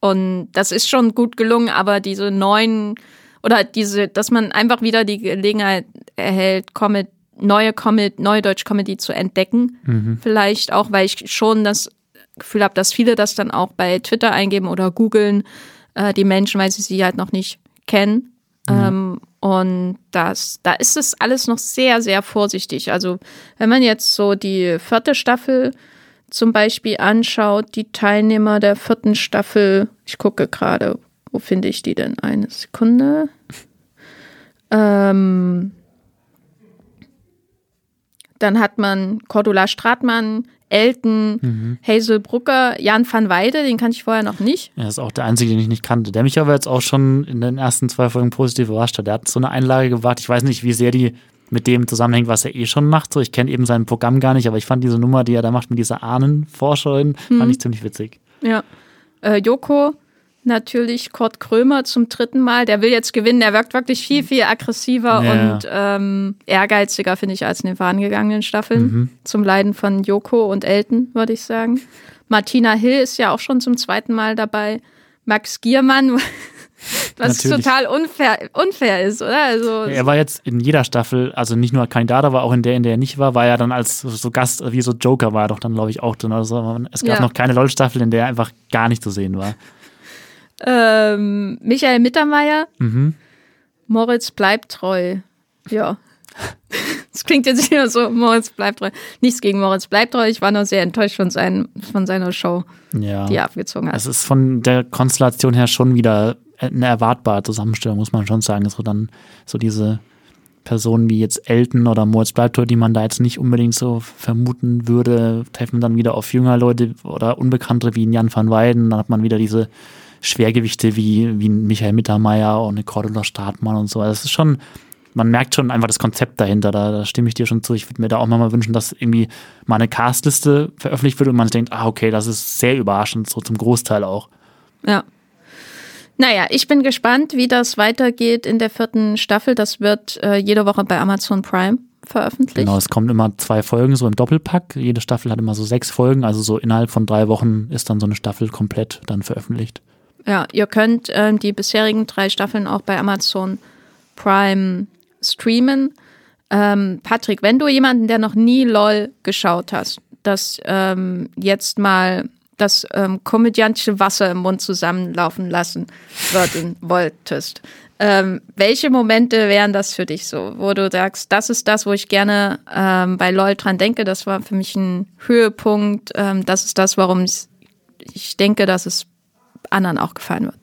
Und das ist schon gut gelungen, aber diese neuen oder diese, dass man einfach wieder die Gelegenheit erhält, Comet, neue Comet, neue Deutsch-Comedy zu entdecken. Mhm. Vielleicht auch, weil ich schon das Gefühl habe, dass viele das dann auch bei Twitter eingeben oder googeln, äh, die Menschen, weil sie sie halt noch nicht kennen. Mhm. Ähm, und das, da ist es alles noch sehr, sehr vorsichtig. Also wenn man jetzt so die vierte Staffel zum Beispiel anschaut, die Teilnehmer der vierten Staffel, ich gucke gerade, wo finde ich die denn? Eine Sekunde. Ähm, dann hat man Cordula Stratmann, Elton, mhm. Hazel Brucker, Jan van Weide, den kannte ich vorher noch nicht. Er ist auch der einzige, den ich nicht kannte. Der mich aber jetzt auch schon in den ersten zwei Folgen positiv überrascht hat. Der hat so eine Einlage gewagt. Ich weiß nicht, wie sehr die mit dem zusammenhängt, was er eh schon macht. So, ich kenne eben sein Programm gar nicht, aber ich fand diese Nummer, die er da macht mit dieser Ahnenforscherin, mhm. fand ich ziemlich witzig. Ja. Äh, Joko, natürlich Kurt Krömer zum dritten Mal. Der will jetzt gewinnen. Der wirkt wirklich viel, viel aggressiver ja. und ähm, ehrgeiziger, finde ich, als in den vorangegangenen Staffeln. Mhm. Zum Leiden von Joko und Elton, würde ich sagen. Martina Hill ist ja auch schon zum zweiten Mal dabei. Max Giermann, Was Natürlich. total unfair, unfair ist, oder? Also er war jetzt in jeder Staffel, also nicht nur Kandidat, aber auch in der, in der er nicht war, war er dann als so Gast, wie so Joker war er doch dann, glaube ich, auch drin. Also es gab ja. noch keine LOL-Staffel, in der er einfach gar nicht zu sehen war. Ähm, Michael Mittermeier, mhm. Moritz bleibt treu. Ja. Das klingt jetzt wieder so, Moritz bleibt treu. Nichts gegen Moritz bleibt treu. Ich war nur sehr enttäuscht von, seinen, von seiner Show, ja. die er abgezogen hat. Es ist von der Konstellation her schon wieder eine erwartbare Zusammenstellung, muss man schon sagen. So dann so diese Personen wie jetzt Elton oder Moritz Bleibtreu, die man da jetzt nicht unbedingt so vermuten würde, treffen dann wieder auf jünger Leute oder Unbekannte wie Jan van Weiden. Dann hat man wieder diese Schwergewichte wie, wie Michael Mittermeier und Cordula Startmann und so. Also es ist schon, man merkt schon einfach das Konzept dahinter. Da, da stimme ich dir schon zu. Ich würde mir da auch mal wünschen, dass irgendwie mal eine Castliste veröffentlicht wird und man denkt, ah, okay, das ist sehr überraschend, so zum Großteil auch. Ja. Naja, ich bin gespannt, wie das weitergeht in der vierten Staffel. Das wird äh, jede Woche bei Amazon Prime veröffentlicht. Genau, es kommen immer zwei Folgen so im Doppelpack. Jede Staffel hat immer so sechs Folgen, also so innerhalb von drei Wochen ist dann so eine Staffel komplett dann veröffentlicht. Ja, ihr könnt äh, die bisherigen drei Staffeln auch bei Amazon Prime streamen. Ähm, Patrick, wenn du jemanden, der noch nie LOL geschaut hast, das ähm, jetzt mal das ähm, komödiantische Wasser im Mund zusammenlaufen lassen würden, wolltest. Ähm, welche Momente wären das für dich so, wo du sagst, das ist das, wo ich gerne ähm, bei LOL dran denke, das war für mich ein Höhepunkt, ähm, das ist das, warum ich, ich denke, dass es anderen auch gefallen wird.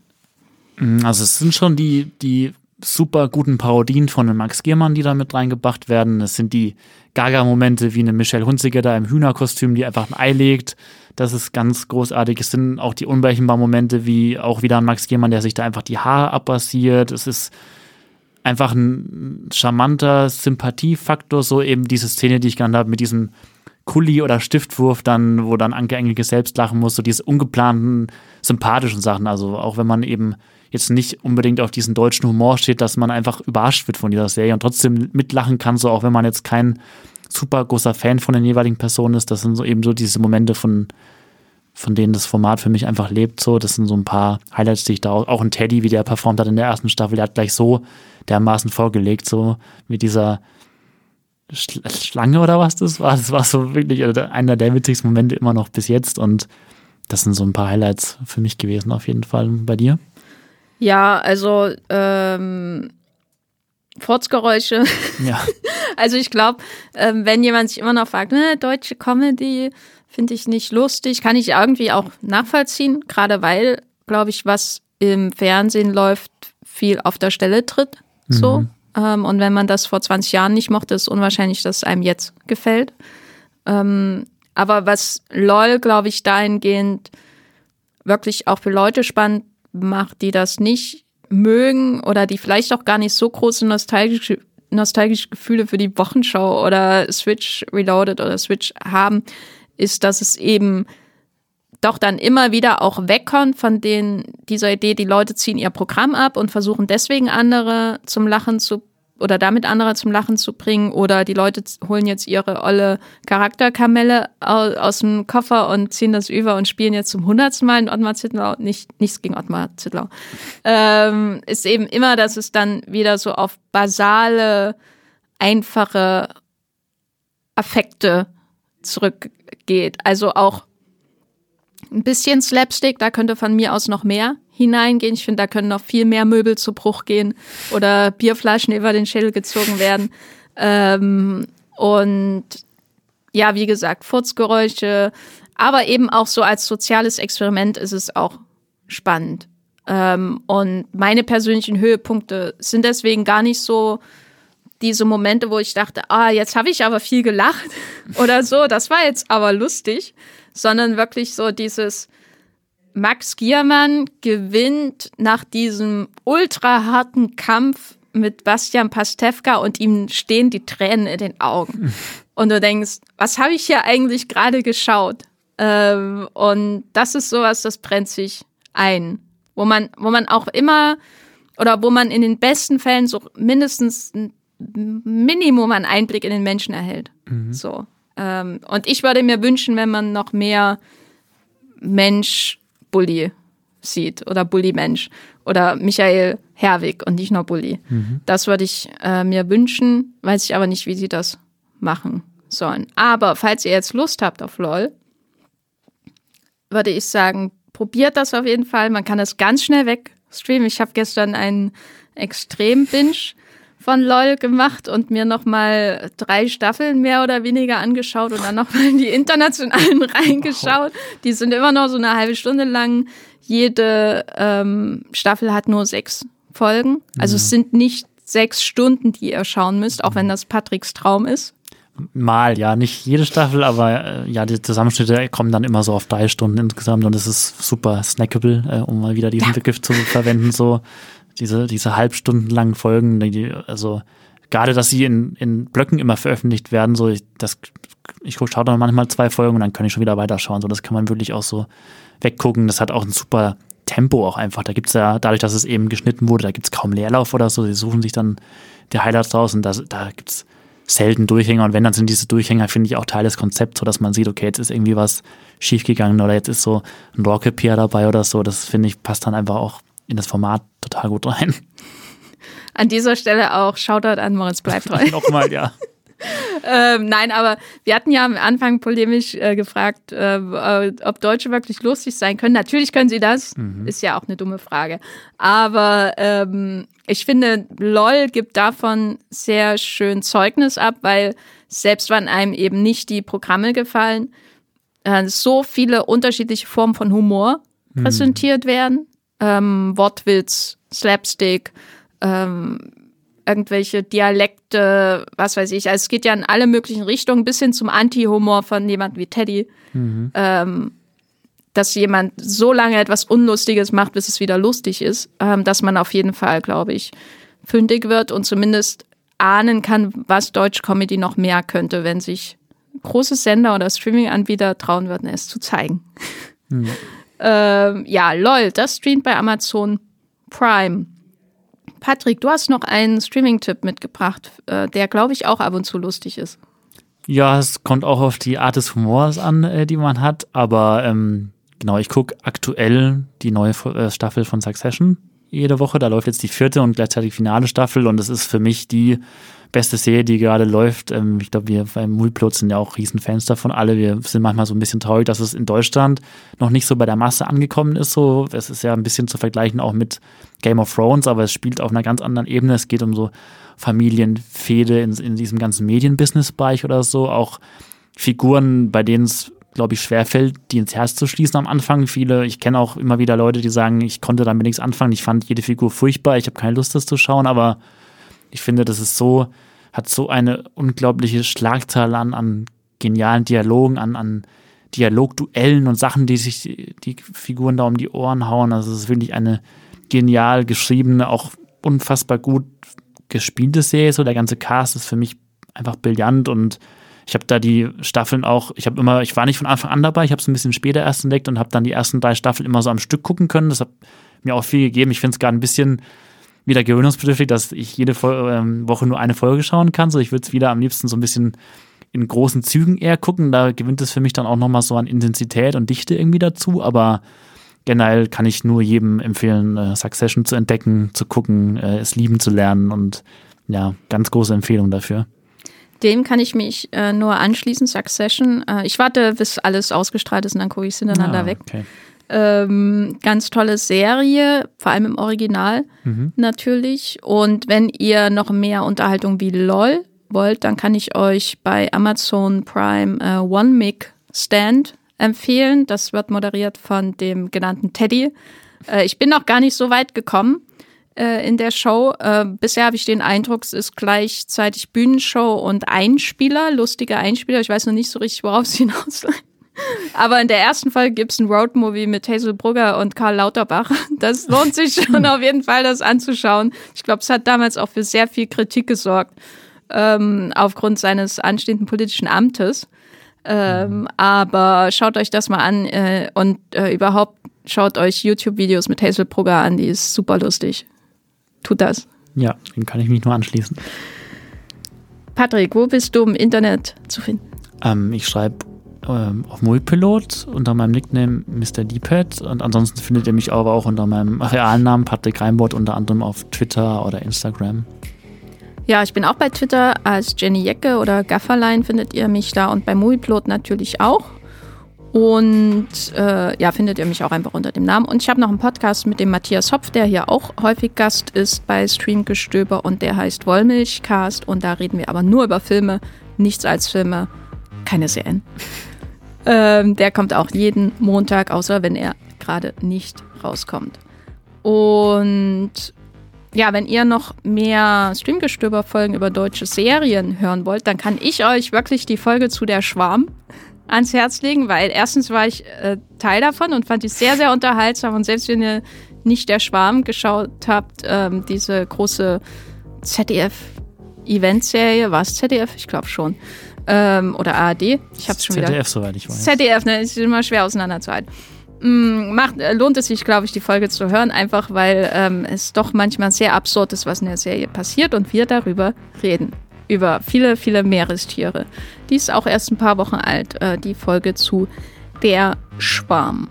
Mm, also es sind schon die, die super guten Parodien von Max Giermann, die da mit reingebracht werden. Es sind die Gaga-Momente wie eine Michelle Hunziker da im Hühnerkostüm, die einfach ein Ei legt. Das ist ganz großartig. Es sind auch die unberechenbaren Momente wie auch wieder ein Max Giermann, der sich da einfach die Haare abrasiert. Es ist einfach ein charmanter Sympathiefaktor, so eben diese Szene, die ich genannt habe, mit diesem Kulli oder Stiftwurf dann, wo dann Anke Engelke selbst lachen muss, so diese ungeplanten, sympathischen Sachen. Also auch wenn man eben jetzt nicht unbedingt auf diesen deutschen Humor steht, dass man einfach überrascht wird von dieser Serie und trotzdem mitlachen kann, so auch wenn man jetzt kein super großer Fan von den jeweiligen Personen ist. Das sind so eben so diese Momente von, von denen das Format für mich einfach lebt. So, das sind so ein paar Highlights, die ich da auch, auch ein Teddy, wie der performt hat in der ersten Staffel, der hat gleich so dermaßen vorgelegt, so mit dieser Schlange oder was das war. Das war so wirklich einer der witzigsten Momente immer noch bis jetzt und das sind so ein paar Highlights für mich gewesen, auf jeden Fall. Bei dir? Ja, also ähm, Furzgeräusche. Ja. also ich glaube, ähm, wenn jemand sich immer noch fragt, ne, deutsche Comedy finde ich nicht lustig, kann ich irgendwie auch nachvollziehen, gerade weil, glaube ich, was im Fernsehen läuft, viel auf der Stelle tritt. So. Mhm. Ähm, und wenn man das vor 20 Jahren nicht mochte, ist unwahrscheinlich, dass es einem jetzt gefällt. Ähm, aber was LOL, glaube ich, dahingehend wirklich auch für Leute spannend macht, die das nicht mögen oder die vielleicht auch gar nicht so große nostalgische, nostalgische Gefühle für die Wochenschau oder Switch Reloaded oder Switch haben, ist, dass es eben doch dann immer wieder auch wegkommt von den, dieser Idee, die Leute ziehen ihr Programm ab und versuchen deswegen andere zum Lachen zu oder damit andere zum Lachen zu bringen oder die Leute holen jetzt ihre olle Charakterkamelle aus, dem Koffer und ziehen das über und spielen jetzt zum hundertsten Mal in Ottmar Zittlau, nicht, nichts gegen Ottmar Zittlau, ähm, ist eben immer, dass es dann wieder so auf basale, einfache Affekte zurückgeht. Also auch ein bisschen Slapstick, da könnte von mir aus noch mehr hineingehen. Ich finde, da können noch viel mehr Möbel zu Bruch gehen oder Bierflaschen über den Schädel gezogen werden. Ähm, und ja, wie gesagt, Furzgeräusche, aber eben auch so als soziales Experiment ist es auch spannend. Ähm, und meine persönlichen Höhepunkte sind deswegen gar nicht so diese Momente, wo ich dachte, ah, jetzt habe ich aber viel gelacht oder so, das war jetzt aber lustig, sondern wirklich so dieses, Max Giermann gewinnt nach diesem ultra harten Kampf mit Bastian Pastewka und ihm stehen die Tränen in den Augen. Und du denkst, was habe ich hier eigentlich gerade geschaut? Ähm, und das ist sowas, das brennt sich ein. Wo man, wo man auch immer oder wo man in den besten Fällen so mindestens ein Minimum an Einblick in den Menschen erhält. Mhm. So. Ähm, und ich würde mir wünschen, wenn man noch mehr Mensch Bully sieht oder Bully-Mensch oder Michael Herwig und nicht nur Bully. Mhm. Das würde ich äh, mir wünschen, weiß ich aber nicht, wie sie das machen sollen. Aber falls ihr jetzt Lust habt auf LOL, würde ich sagen, probiert das auf jeden Fall. Man kann das ganz schnell wegstreamen. Ich habe gestern einen Extrem-Binge von LOL gemacht und mir nochmal drei Staffeln mehr oder weniger angeschaut und dann nochmal in die internationalen reingeschaut. Die sind immer noch so eine halbe Stunde lang. Jede ähm, Staffel hat nur sechs Folgen. Also mhm. es sind nicht sechs Stunden, die ihr schauen müsst, auch wenn das Patricks Traum ist. Mal, ja, nicht jede Staffel, aber äh, ja, die Zusammenschnitte kommen dann immer so auf drei Stunden insgesamt und es ist super snackable, äh, um mal wieder diesen ja. Begriff zu verwenden. So, diese, diese halbstundenlangen Folgen, die, also gerade, dass sie in, in Blöcken immer veröffentlicht werden, so ich, das, ich schaue dann manchmal zwei Folgen und dann kann ich schon wieder weiterschauen. So, das kann man wirklich auch so weggucken. Das hat auch ein super Tempo auch einfach. Da gibt es ja, dadurch, dass es eben geschnitten wurde, da gibt es kaum Leerlauf oder so. Sie suchen sich dann die Highlights raus und das, da gibt es selten Durchhänger. Und wenn, dann sind diese Durchhänger, finde ich, auch Teil des Konzepts, so dass man sieht, okay, jetzt ist irgendwie was schiefgegangen oder jetzt ist so ein Rocket dabei oder so. Das finde ich, passt dann einfach auch in das Format total gut rein. An dieser Stelle auch Shoutout an Moritz bleibt treu. Nochmal, ja. ähm, nein, aber wir hatten ja am Anfang polemisch äh, gefragt, äh, ob Deutsche wirklich lustig sein können. Natürlich können sie das, mhm. ist ja auch eine dumme Frage. Aber ähm, ich finde, LOL gibt davon sehr schön Zeugnis ab, weil selbst wenn einem eben nicht die Programme gefallen, äh, so viele unterschiedliche Formen von Humor mhm. präsentiert werden. Ähm, Wortwitz, Slapstick, ähm, irgendwelche Dialekte, was weiß ich. Also es geht ja in alle möglichen Richtungen, bis hin zum Anti-Humor von jemand wie Teddy. Mhm. Ähm, dass jemand so lange etwas Unlustiges macht, bis es wieder lustig ist, ähm, dass man auf jeden Fall, glaube ich, fündig wird und zumindest ahnen kann, was Deutsch Comedy noch mehr könnte, wenn sich große Sender oder Streaming-Anbieter trauen würden, es zu zeigen. Mhm. ähm, ja, lol, das streamt bei Amazon Prime. Patrick, du hast noch einen Streaming-Tipp mitgebracht, äh, der, glaube ich, auch ab und zu lustig ist. Ja, es kommt auch auf die Art des Humors an, äh, die man hat. Aber ähm, genau, ich gucke aktuell die neue äh, Staffel von Succession jede Woche. Da läuft jetzt die vierte und gleichzeitig finale Staffel. Und das ist für mich die beste Serie, die gerade läuft. Ähm, ich glaube, wir beim Mulplot sind ja auch Riesenfans davon alle. Wir sind manchmal so ein bisschen traurig, dass es in Deutschland noch nicht so bei der Masse angekommen ist. So, es ist ja ein bisschen zu vergleichen auch mit Game of Thrones, aber es spielt auf einer ganz anderen Ebene. Es geht um so Familienfehde in, in diesem ganzen Medienbusiness-Bereich oder so. Auch Figuren, bei denen es glaube ich, schwerfällt, die ins Herz zu schließen am Anfang. Viele, ich kenne auch immer wieder Leute, die sagen, ich konnte damit nichts anfangen, ich fand jede Figur furchtbar, ich habe keine Lust, das zu schauen, aber ich finde, das ist so, hat so eine unglaubliche Schlagzahl an, an genialen Dialogen, an, an Dialogduellen und Sachen, die sich die, die Figuren da um die Ohren hauen. Also es ist wirklich eine genial geschriebene, auch unfassbar gut gespielte Serie. So der ganze Cast ist für mich einfach brillant und ich habe da die Staffeln auch, ich habe immer, ich war nicht von Anfang an dabei, ich habe es ein bisschen später erst entdeckt und habe dann die ersten drei Staffeln immer so am Stück gucken können. Das hat mir auch viel gegeben. Ich finde es gerade ein bisschen wieder gewöhnungsbedürftig, dass ich jede ähm, Woche nur eine Folge schauen kann. So, ich würde es wieder am liebsten so ein bisschen in großen Zügen eher gucken. Da gewinnt es für mich dann auch nochmal so an Intensität und Dichte irgendwie dazu. Aber generell kann ich nur jedem empfehlen, äh, Succession zu entdecken, zu gucken, äh, es lieben zu lernen und ja, ganz große Empfehlung dafür. Dem kann ich mich äh, nur anschließen, Succession. Äh, ich warte, bis alles ausgestrahlt ist und dann gucke ich es hintereinander ah, weg. Ähm, ganz tolle Serie, vor allem im Original mhm. natürlich. Und wenn ihr noch mehr Unterhaltung wie LOL wollt, dann kann ich euch bei Amazon Prime äh, One Mic Stand empfehlen. Das wird moderiert von dem genannten Teddy. Äh, ich bin noch gar nicht so weit gekommen äh, in der Show. Äh, bisher habe ich den Eindruck, es ist gleichzeitig Bühnenshow und Einspieler, lustige Einspieler. Ich weiß noch nicht so richtig, worauf es hinausläuft. Aber in der ersten Folge gibt es ein Roadmovie mit Hazel Brugger und Karl Lauterbach. Das lohnt sich schon auf jeden Fall, das anzuschauen. Ich glaube, es hat damals auch für sehr viel Kritik gesorgt, ähm, aufgrund seines anstehenden politischen Amtes. Ähm, mhm. aber schaut euch das mal an äh, und äh, überhaupt schaut euch YouTube-Videos mit Hazel Brugger an, die ist super lustig. Tut das. Ja, dem kann ich mich nur anschließen. Patrick, wo bist du im Internet zu finden? Ähm, ich schreibe ähm, auf Multpilot unter meinem Nickname Mr. Deepad und ansonsten findet ihr mich aber auch unter meinem realen Namen Patrick Reinbott unter anderem auf Twitter oder Instagram. Ja, ich bin auch bei Twitter als Jenny Jecke oder Gafferlein findet ihr mich da und bei Movieplot natürlich auch. Und äh, ja, findet ihr mich auch einfach unter dem Namen. Und ich habe noch einen Podcast mit dem Matthias Hopf, der hier auch häufig Gast ist bei Streamgestöber und der heißt Wollmilchcast. Und da reden wir aber nur über Filme, nichts als Filme, keine Serien. Ähm, der kommt auch jeden Montag, außer wenn er gerade nicht rauskommt. Und ja, wenn ihr noch mehr Streamgestöber-Folgen über deutsche Serien hören wollt, dann kann ich euch wirklich die Folge zu der Schwarm ans Herz legen, weil erstens war ich äh, Teil davon und fand die sehr, sehr unterhaltsam. Und selbst wenn ihr nicht der Schwarm geschaut habt, ähm, diese große ZDF-Eventserie, war es ZDF? Ich glaube schon ähm, oder ARD. Ich habe schon ZDF, wieder. ZDF, soweit ich weiß. ZDF, ne, ist immer schwer auseinanderzuhalten. Mm, macht, äh, lohnt es sich, glaube ich, die Folge zu hören, einfach weil ähm, es doch manchmal sehr absurd ist, was in der Serie passiert und wir darüber reden. Über viele, viele Meerestiere. Die ist auch erst ein paar Wochen alt, äh, die Folge zu Der Schwarm.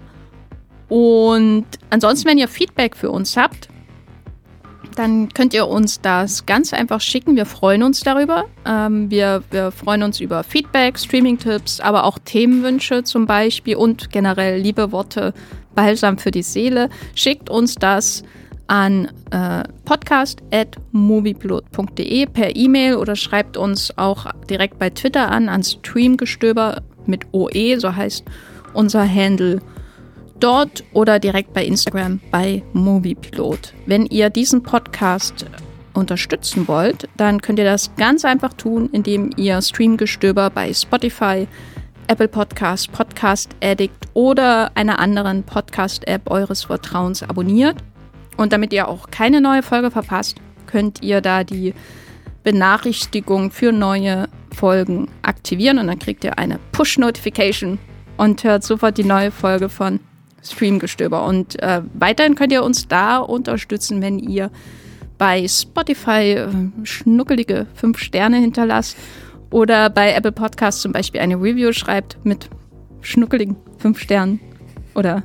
Und ansonsten, wenn ihr Feedback für uns habt, dann könnt ihr uns das ganz einfach schicken. Wir freuen uns darüber. Ähm, wir, wir freuen uns über Feedback, Streaming-Tipps, aber auch Themenwünsche zum Beispiel und generell liebe Worte, Balsam für die Seele. Schickt uns das an äh, podcast.movieplot.de per E-Mail oder schreibt uns auch direkt bei Twitter an, an Streamgestöber mit OE, so heißt unser Handle dort oder direkt bei Instagram bei Moviepilot. Wenn ihr diesen Podcast unterstützen wollt, dann könnt ihr das ganz einfach tun, indem ihr Streamgestöber bei Spotify, Apple Podcast, Podcast Addict oder einer anderen Podcast-App eures Vertrauens abonniert. Und damit ihr auch keine neue Folge verpasst, könnt ihr da die Benachrichtigung für neue Folgen aktivieren und dann kriegt ihr eine Push-Notification und hört sofort die neue Folge von Streamgestöber. Und äh, weiterhin könnt ihr uns da unterstützen, wenn ihr bei Spotify äh, schnuckelige fünf Sterne hinterlasst oder bei Apple Podcasts zum Beispiel eine Review schreibt mit schnuckeligen fünf Sternen oder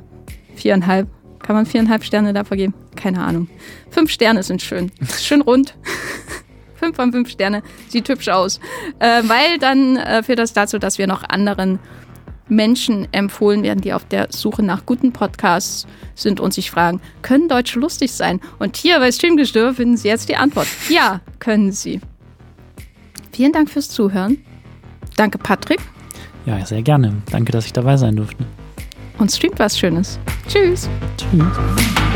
viereinhalb. Kann man viereinhalb Sterne da vergeben? Keine Ahnung. Fünf Sterne sind schön. Schön rund. fünf von fünf Sterne. Sieht hübsch aus. Äh, weil dann äh, führt das dazu, dass wir noch anderen Menschen empfohlen werden, die auf der Suche nach guten Podcasts sind und sich fragen, können Deutsche lustig sein? Und hier bei Streamgestöber finden Sie jetzt die Antwort. Ja, können Sie. Vielen Dank fürs Zuhören. Danke, Patrick. Ja, sehr gerne. Danke, dass ich dabei sein durfte. Und streamt was Schönes. Tschüss. Tschüss.